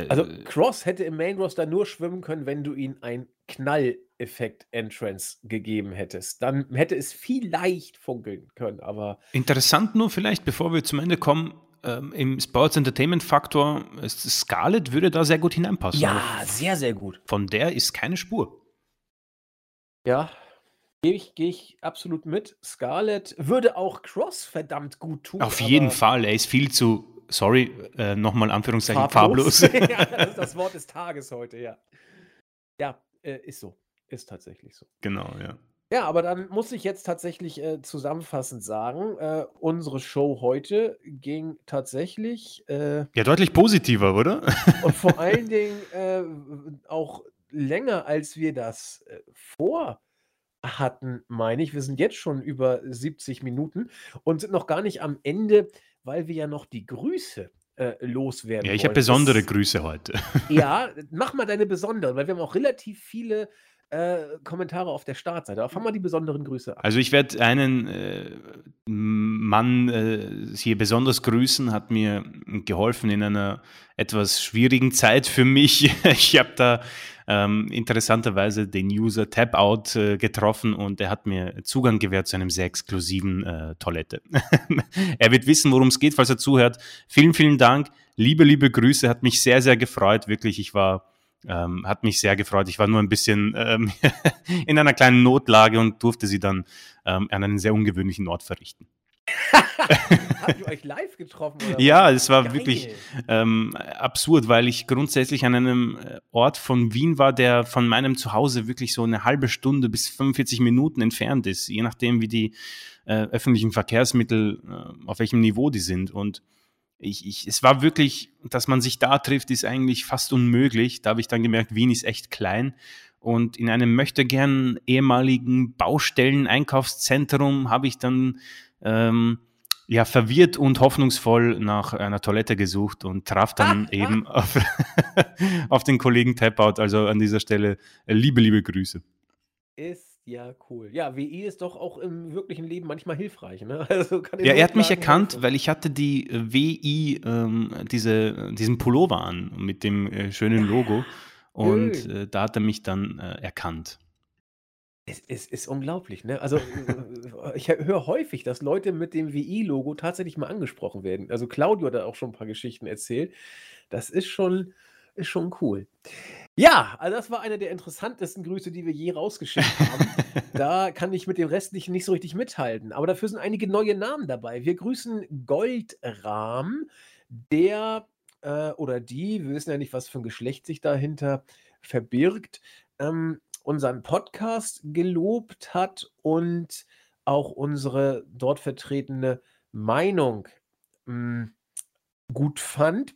Also äh, Cross hätte im Main Roster nur schwimmen können, wenn du ihm ein Knall-Effekt-Entrance gegeben hättest. Dann hätte es vielleicht funkeln können, aber. Interessant nur vielleicht, bevor wir zum Ende kommen, ähm, im Sports Entertainment Faktor, Scarlett würde da sehr gut hineinpassen. Ja, sehr, sehr gut. Von der ist keine Spur. Ja, gehe ich, geh ich absolut mit. Scarlett würde auch Cross verdammt gut tun. Auf jeden Fall, er ist viel zu sorry, äh, nochmal Anführungszeichen, farblos. farblos. <laughs> ja, das ist das Wort des Tages heute, ja. Ja, äh, ist so. Ist tatsächlich so. Genau, ja. Ja, aber dann muss ich jetzt tatsächlich äh, zusammenfassend sagen, äh, unsere Show heute ging tatsächlich. Äh, ja, deutlich positiver, oder? und vor <laughs> allen Dingen äh, auch länger, als wir das äh, vor hatten, meine ich. Wir sind jetzt schon über 70 Minuten und sind noch gar nicht am Ende weil wir ja noch die Grüße äh, loswerden. Ja, ich habe besondere Grüße heute. <laughs> ja, mach mal deine besonderen, weil wir haben auch relativ viele äh, Kommentare auf der Startseite. Aber fang mal die besonderen Grüße an. Also ich werde einen äh, Mann äh, hier besonders grüßen, hat mir geholfen in einer etwas schwierigen Zeit für mich. <laughs> ich habe da ähm, interessanterweise den User Tapout äh, getroffen und er hat mir Zugang gewährt zu einem sehr exklusiven äh, Toilette. <laughs> er wird wissen, worum es geht, falls er zuhört. Vielen, vielen Dank. Liebe, liebe Grüße, hat mich sehr, sehr gefreut. Wirklich, ich war ähm, hat mich sehr gefreut. Ich war nur ein bisschen ähm, <laughs> in einer kleinen Notlage und durfte sie dann ähm, an einen sehr ungewöhnlichen Ort verrichten. <laughs> Habt ihr euch live getroffen? ja, es war Geil. wirklich ähm, absurd, weil ich grundsätzlich an einem äh, Ort von Wien war, der von meinem Zuhause wirklich so eine halbe Stunde bis 45 Minuten entfernt ist, je nachdem, wie die äh, öffentlichen Verkehrsmittel, äh, auf welchem Niveau die sind. Und ich, ich, es war wirklich, dass man sich da trifft, ist eigentlich fast unmöglich. Da habe ich dann gemerkt, Wien ist echt klein. Und in einem möchte gern ehemaligen Baustellen-Einkaufszentrum habe ich dann ähm, ja verwirrt und hoffnungsvoll nach einer Toilette gesucht und traf dann ah, <laughs> eben ah. Auf, <laughs> auf den Kollegen Tapout. Also an dieser Stelle äh, liebe, liebe Grüße. Ist ja, cool. Ja, WI ist doch auch im wirklichen Leben manchmal hilfreich, ne? <laughs> Also ja, er hat mich erkannt, weil ich hatte die äh, WI, ähm, diese, diesen Pullover an mit dem äh, schönen Logo. Und äh, da hat er mich dann äh, erkannt. Es, es, ist unglaublich, ne? Also ich höre häufig, dass Leute mit dem WI-Logo tatsächlich mal angesprochen werden. Also Claudio hat da auch schon ein paar Geschichten erzählt. Das ist schon, ist schon cool. Ja, also das war eine der interessantesten Grüße, die wir je rausgeschickt haben. <laughs> da kann ich mit dem restlichen nicht so richtig mithalten. Aber dafür sind einige neue Namen dabei. Wir grüßen Goldrahm, der äh, oder die, wir wissen ja nicht, was für ein Geschlecht sich dahinter verbirgt, ähm, unseren Podcast gelobt hat und auch unsere dort vertretene Meinung mh, hm, gut fand.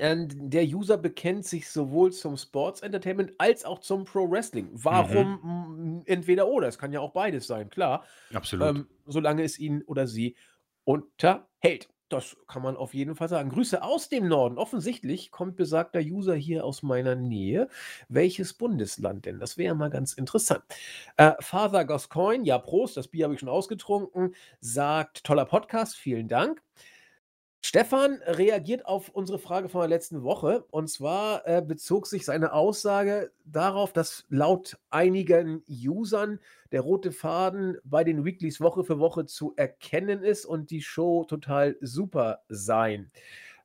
Ähm, der User bekennt sich sowohl zum Sports Entertainment als auch zum Pro Wrestling. Mhm. Warum mm, entweder oder? Es kann ja auch beides sein, klar. Absolut. Ähm, solange es ihn oder sie unterhält. Das kann man auf jeden Fall sagen. Grüße aus dem Norden. Offensichtlich kommt besagter User hier aus meiner Nähe. Welches Bundesland denn? Das wäre mal ganz interessant. Äh, Father Gascoigne, ja, Prost, das Bier habe ich schon ausgetrunken, sagt: toller Podcast, vielen Dank. Stefan reagiert auf unsere Frage von der letzten Woche. Und zwar äh, bezog sich seine Aussage darauf, dass laut einigen Usern der rote Faden bei den Weeklies Woche für Woche zu erkennen ist und die Show total super sein.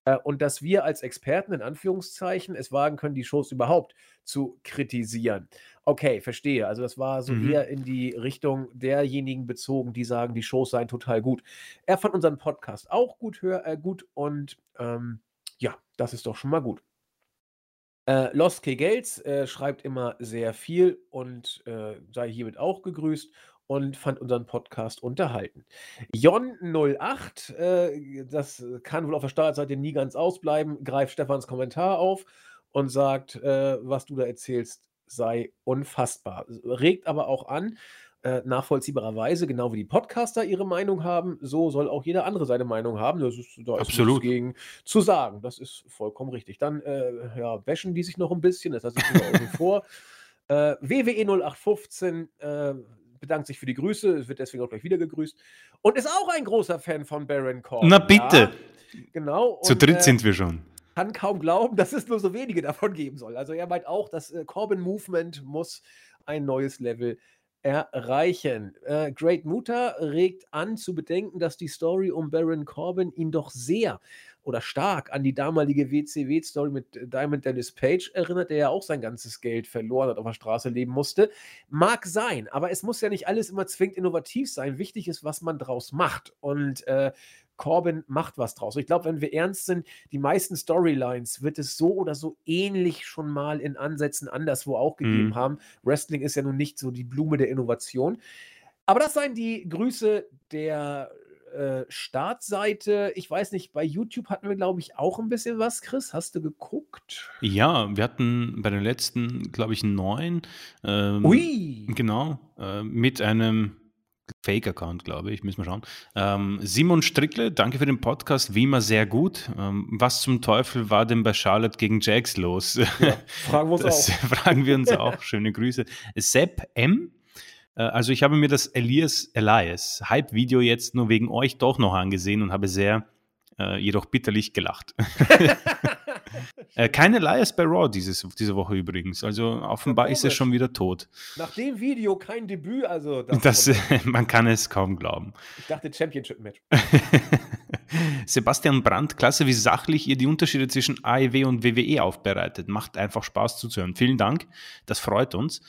Äh, und dass wir als Experten in Anführungszeichen es wagen können, die Shows überhaupt zu kritisieren. Okay, verstehe. Also das war so Mhm. eher in die Richtung derjenigen bezogen, die sagen, die Shows seien total gut. Er fand unseren Podcast auch gut, hör, äh, gut und ähm, ja, das ist doch schon mal gut. Äh, Lost K. Gates äh, schreibt immer sehr viel und äh, sei hiermit auch gegrüßt und fand unseren Podcast unterhalten. Jon08, äh, das kann wohl auf der Startseite nie ganz ausbleiben, greift Stefans Kommentar auf und sagt, äh, was du da erzählst, sei unfassbar. Regt aber auch an, äh, nachvollziehbarerweise, genau wie die Podcaster ihre Meinung haben, so soll auch jeder andere seine Meinung haben. Das ist, da ist nichts Absolut. gegen zu sagen. Das ist vollkommen richtig. Dann äh, ja, wäschen die sich noch ein bisschen, das lasse ich wieder außen <laughs> vor. Äh, WWE 0815 äh, bedankt sich für die Grüße, wird deswegen auch gleich wieder gegrüßt und ist auch ein großer Fan von Baron Corbin. Na bitte. Ja, genau. Zu und, dritt äh, sind wir schon. kann kaum glauben, <laughs> dass es nur so wenige davon geben soll. Also er meint auch, das äh, Corbin Movement muss ein neues Level erreichen. Äh, Great Muta regt an zu bedenken, dass die Story um Baron Corbin ihn doch sehr oder stark an die damalige WCW-Story mit Diamond Dennis Page erinnert, der ja auch sein ganzes Geld verloren hat, auf der Straße leben musste. Mag sein, aber es muss ja nicht alles immer zwingend innovativ sein. Wichtig ist, was man draus macht. Und äh, Corbin macht was draus. Ich glaube, wenn wir ernst sind, die meisten Storylines wird es so oder so ähnlich schon mal in Ansätzen anderswo auch gegeben Mhm. haben. Wrestling ist ja nun nicht so die Blume der Innovation. Aber das seien die Grüße der äh, Startseite. Ich weiß nicht, bei YouTube hatten wir, glaube ich, auch ein bisschen was. Chris, hast du geguckt? Ja, wir hatten bei den letzten, glaube ich, neun. Ähm, Ui! Genau, äh, mit einem Fake-Account, glaube ich, müssen wir schauen. Ähm, Simon Strickle, danke für den Podcast, wie immer sehr gut. Ähm, was zum Teufel war denn bei Charlotte gegen Jax los? Ja, fragen wir uns Das auch. <laughs> fragen wir uns auch. Schöne Grüße. Sepp M. äh, Also ich habe mir das Elias Elias Hype-Video jetzt nur wegen euch doch noch angesehen und habe sehr, äh, jedoch bitterlich gelacht. <laughs> äh, kein Elias bei Raw dieses, diese Woche übrigens. Also offenbar ist er schon wieder tot. Nach dem Video kein Debüt, also das, Das, <laughs> man kann es kaum glauben. ich dachte Championship-Match. <laughs> Sebastian Brandt, klasse, wie sachlich ihr die Unterschiede zwischen AEW und WWE aufbereitet. Macht einfach Spaß zuzuhören. Vielen Dank, das freut uns.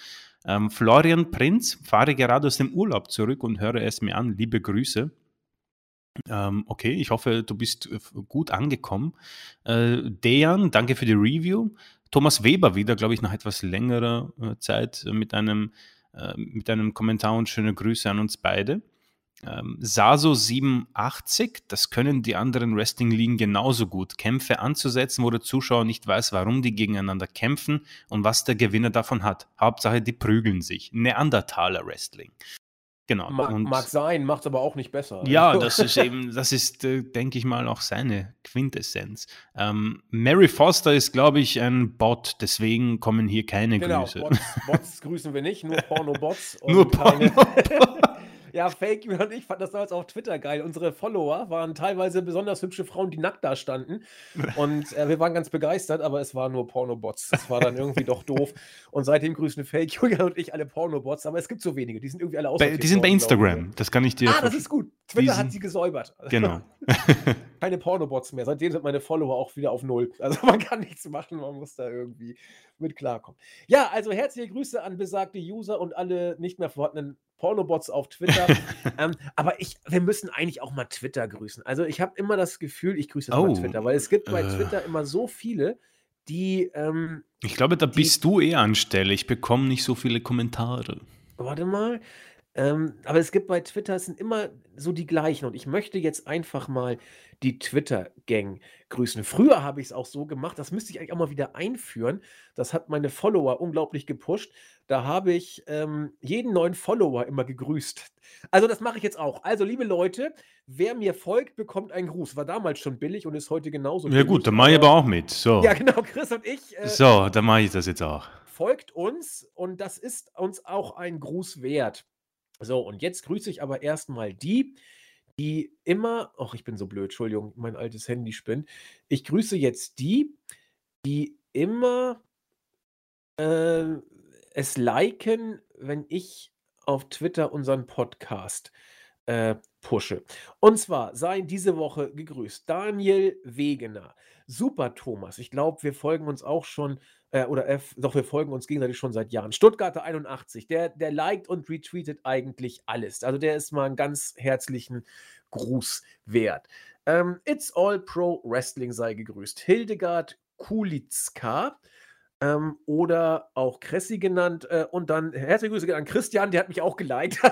Ähm, Florian Prinz, fahre gerade aus dem Urlaub zurück und höre es mir an. Liebe Grüße. Ähm, okay, ich hoffe, du bist äh, gut angekommen. Äh, Dejan, danke für die Review. Thomas Weber wieder, glaube ich, nach etwas längerer äh, Zeit mit einem, äh, mit einem Kommentar und schöne Grüße an uns beide. Ähm, Saso87, das können die anderen Wrestling-Ligen genauso gut. Kämpfe anzusetzen, wo der Zuschauer nicht weiß, warum die gegeneinander kämpfen und was der Gewinner davon hat. Hauptsache, die prügeln sich. Neandertaler Wrestling. Genau. Mag, und mag sein, macht es aber auch nicht besser. ja, Also, das ist eben, <laughs> das ist, äh, denke ich mal, auch seine Quintessenz. Ähm, Mary Foster ist, glaube ich, ein Bot, deswegen kommen hier keine genau, Grüße. Bots, Bots grüßen wir nicht, nur <laughs> Porno-Bots. Nur keine- Porno. Ja, Fake You und ich fand das damals auf Twitter geil. Unsere Follower waren teilweise besonders hübsche Frauen, die nackt da standen. Und äh, wir waren ganz begeistert, aber es waren nur Pornobots. Das war dann irgendwie doch doof. Und seitdem grüßen Fake Julian und ich alle Pornobots, aber es gibt so wenige. Die sind irgendwie alle aussortiert die sind bei Instagram, das kann ich dir ne? Ah, das ist gut. Twitter hat sie gesäubert. Genau. <laughs> Keine Pornobots mehr. Seitdem sind meine Follower auch wieder auf Null. Also man kann nichts machen, man muss da irgendwie mit klarkommen. Ja, also herzliche Grüße an besagte User und alle nicht mehr vorhandenen Pornobots auf Twitter. <laughs> ähm, aber ich, wir müssen eigentlich auch mal Twitter grüßen. Also ich habe immer das Gefühl, ich grüße jetzt Oh, mal Twitter, weil es gibt bei äh. Twitter immer so viele, die, ähm, Ich glaube, da bist du eher anstelle. Ich bekomme nicht so viele Kommentare. warte mal, ähm, aber es gibt bei Twitter, es sind immer so die gleichen und ich möchte jetzt einfach mal die Twitter-Gang grüßen. Früher habe ich es auch so gemacht, das müsste ich eigentlich auch mal wieder einführen. Das hat meine Follower unglaublich gepusht. Da habe ich ähm, jeden neuen Follower immer gegrüßt. Also das mache ich jetzt auch. Also liebe Leute, wer mir folgt, bekommt einen Gruß. War damals schon billig und ist heute genauso Ja billig. gut, dann mache ich aber auch mit. So, Ja genau, Chris und ich äh, so dann mache ich das jetzt auch. folgt uns und das ist uns auch ein Gruß wert. So, und jetzt grüße ich aber erstmal die, die immer, ach, ich bin so blöd, Entschuldigung, mein altes Handy spinnt. Ich grüße jetzt die, die immer äh, es liken, wenn ich auf Twitter unseren Podcast äh, pushe. Und zwar seien diese Woche gegrüßt Daniel Wegener, Super Thomas. Ich glaube, wir folgen uns auch schon, äh, oder äh, doch, wir folgen uns gegenseitig schon seit Jahren. Stuttgarter 81, der, der liked und retweetet eigentlich alles. Also der ist mal einen ganz herzlichen Gruß wert. Ähm, It's All Pro Wrestling sei gegrüßt. Hildegard Kulitzka. Ähm, oder auch Kressi genannt. Äh, und dann herzliche Grüße an Christian, der hat mich auch geliked. <laughs>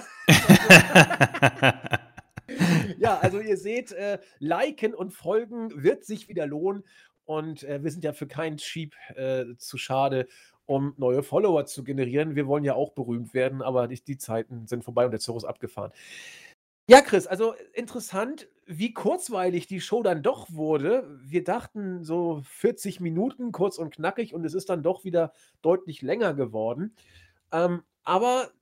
ja, also ihr seht, äh, liken und folgen wird sich wieder lohnen. Und äh, wir sind ja für keinen Cheap äh, zu schade, um neue Follower zu generieren. Wir wollen ja auch berühmt werden, aber die, die Zeiten sind vorbei und der ist abgefahren. Ja, Chris, also interessant, wie kurzweilig die Show dann doch wurde. Wir dachten so 40 Minuten, kurz und knackig, und es ist dann doch wieder deutlich länger geworden. Ähm, aber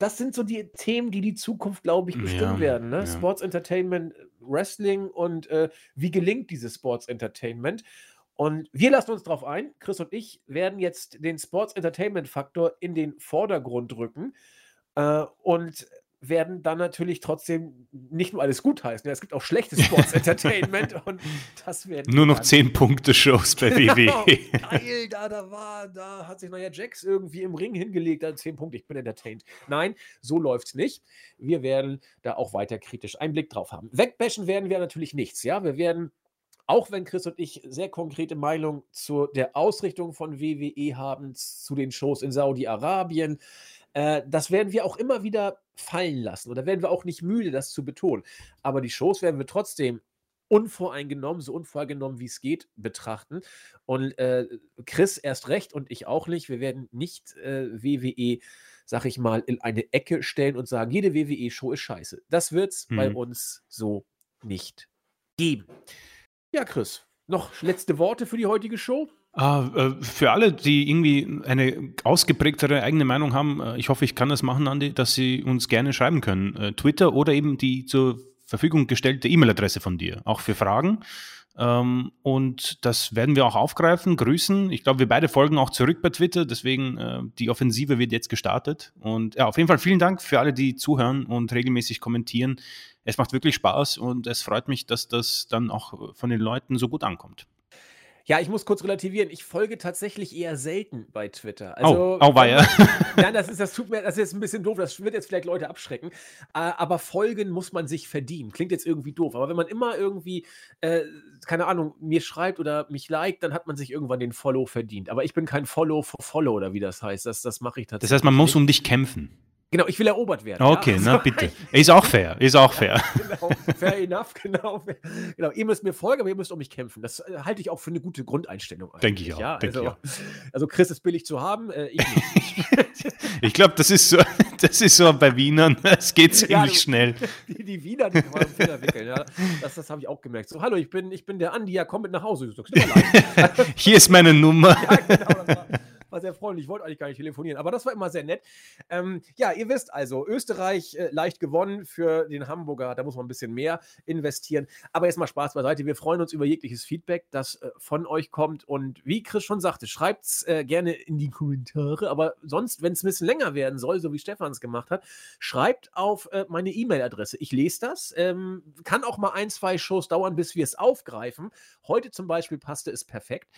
das sind so die Themen, die die Zukunft, glaube ich, bestimmen Ja, werden. Ne? ja. Sports Entertainment, Wrestling und äh, wie gelingt dieses Sports Entertainment? Und wir lassen uns darauf ein. Chris und ich werden jetzt den Sports Entertainment Faktor in den Vordergrund rücken äh, und werden dann natürlich trotzdem nicht nur alles gutheißen. Ja, es gibt auch schlechtes Sports Entertainment <laughs> und das werden Nur noch 10 Punkte Shows bei <laughs> Genau, WWE. geil, da, da war, da hat sich neuer Jax irgendwie im Ring hingelegt, da 10 Punkte, ich bin entertained. Nein, so läuft's nicht. Wir werden da auch weiter kritisch einen Blick drauf haben. Wegbashen werden wir natürlich nichts, ja. Wir werden, auch wenn Chris und ich sehr konkrete Meinung zu der Ausrichtung von WWE haben, zu den Shows in Saudi-Arabien, äh, das werden wir auch immer wieder fallen lassen. Oder werden wir auch nicht müde, das zu betonen. Aber die Shows werden wir trotzdem unvoreingenommen, so unvoreingenommen wie es geht, betrachten. Und äh, Chris erst recht und ich auch nicht. Wir werden nicht äh, WWE, sag ich mal, in eine Ecke stellen und sagen, jede WWE-Show ist scheiße. Das wird es bei Mhm. uns so nicht geben. Ja, Chris, noch letzte Worte für die heutige Show? Ah, äh, für alle, die irgendwie eine ausgeprägtere eigene Meinung haben, äh, ich hoffe, ich kann das machen, Andi, dass sie uns gerne schreiben können. Äh, Twitter oder eben die zur Verfügung gestellte E-Mail-Adresse von dir, auch für Fragen. Ähm, und das werden wir auch aufgreifen, grüßen. Ich glaube, wir beide folgen auch zurück bei Twitter, deswegen die Offensive wird jetzt gestartet. Und ja, auf jeden Fall vielen Dank für alle, die zuhören und regelmäßig kommentieren. Es macht wirklich Spaß und es freut mich, dass das dann auch von den Leuten so gut ankommt. Ja, ich muss kurz relativieren. Ich folge tatsächlich eher selten bei Twitter. Also, oh, auweia. <laughs> Nein, das ist, das tut mir, das ist jetzt ein bisschen doof, das wird jetzt vielleicht Leute abschrecken. Äh, aber folgen muss man sich verdienen. Klingt jetzt irgendwie doof, aber wenn man immer irgendwie, äh, keine Ahnung, mir schreibt oder mich liked, dann hat man sich irgendwann den Follow verdient. Aber ich bin kein Follow for Follow oder wie das heißt. Das, das mache ich tatsächlich. Das heißt, man muss um dich kämpfen. Genau, ich will erobert werden. Okay, ja? na Also, bitte. Ist auch fair, ist auch fair. <laughs> genau, fair enough, genau. genau. Ihr müsst mir folgen, aber ihr müsst um mich kämpfen. Das äh, halte ich auch für eine gute Grundeinstellung. Denke ich auch, Ja? denke Also, ich also Chris ist billig zu haben, äh, ich nicht. <laughs> <laughs> Ich glaube, das ist so, das ist so bei Wienern. Es geht ziemlich Ja, schnell. die, die Wiener, die am Finger wickeln. Ja. Das, das habe ich auch gemerkt. So, hallo, ich bin, ich bin der Andi, ja, komm mit nach Hause. Ich so, "Tut mir leid." Hier ist meine Nummer. ja, genau, war, sehr freundlich. Ich wollte eigentlich gar nicht telefonieren, aber das war immer sehr nett. Ähm, ja, ihr wisst also, Österreich äh, leicht gewonnen für den Hamburger. Da muss man ein bisschen mehr investieren. Aber jetzt mal Spaß beiseite. Wir freuen uns über jegliches Feedback, das äh, von euch kommt. Und wie Chris schon sagte, schreibt es äh, gerne in die Kommentare. Aber sonst, wenn es ein bisschen länger werden soll, so wie Stefan es gemacht hat, schreibt auf äh, meine E-Mail-Adresse. Ich lese das. Ähm, kann auch mal ein, zwei Shows dauern, bis wir es aufgreifen. Heute zum Beispiel passte es perfekt.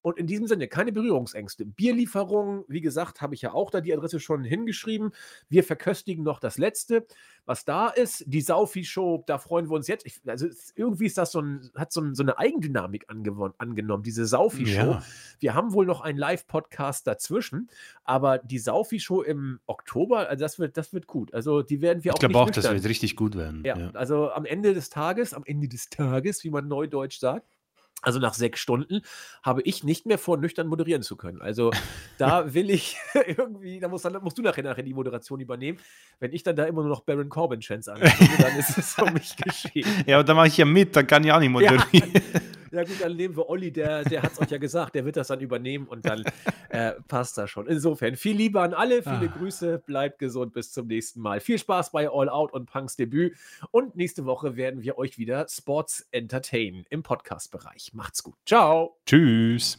Und in diesem Sinne, keine Berührungsängste. Bierlieferung, wie gesagt, habe ich ja auch da die Adresse schon hingeschrieben. Wir verköstigen noch das letzte, was da ist. Die Saufi-Show, da freuen wir uns jetzt. Ich, also irgendwie ist das so ein, hat so, ein, so eine Eigendynamik angenommen, diese Saufi-Show. Ja. Wir haben wohl noch einen Live-Podcast dazwischen, aber die Saufi-Show im Oktober, also das wird, das wird gut. Also die werden wir ich auch. Ich glaube auch, das wird richtig gut werden. Ja, ja, also am Ende des Tages, am Ende des Tages, wie man neudeutsch sagt, also nach sechs Stunden habe ich nicht mehr vor, nüchtern moderieren zu können. Also <laughs> da will ich <laughs> irgendwie, da musst, dann musst du nachher, nachher die Moderation übernehmen. Wenn ich dann da immer nur noch Baron Corbin Chance angucke, dann ist es für mich <laughs> geschehen. Ja, und dann mache ich ja mit, dann kann ich auch nicht moderieren. Ja. Ja, gut, dann nehmen wir Olli, der, der hat es euch ja gesagt, der wird das dann übernehmen und dann äh, passt das schon. Insofern, viel Liebe an alle, viele ah. Grüße, bleibt gesund, bis zum nächsten Mal. Viel Spaß bei All Out und Punks Debüt und nächste Woche werden wir euch wieder Sports entertainen im Podcast-Bereich. Macht's gut. Ciao. Tschüss.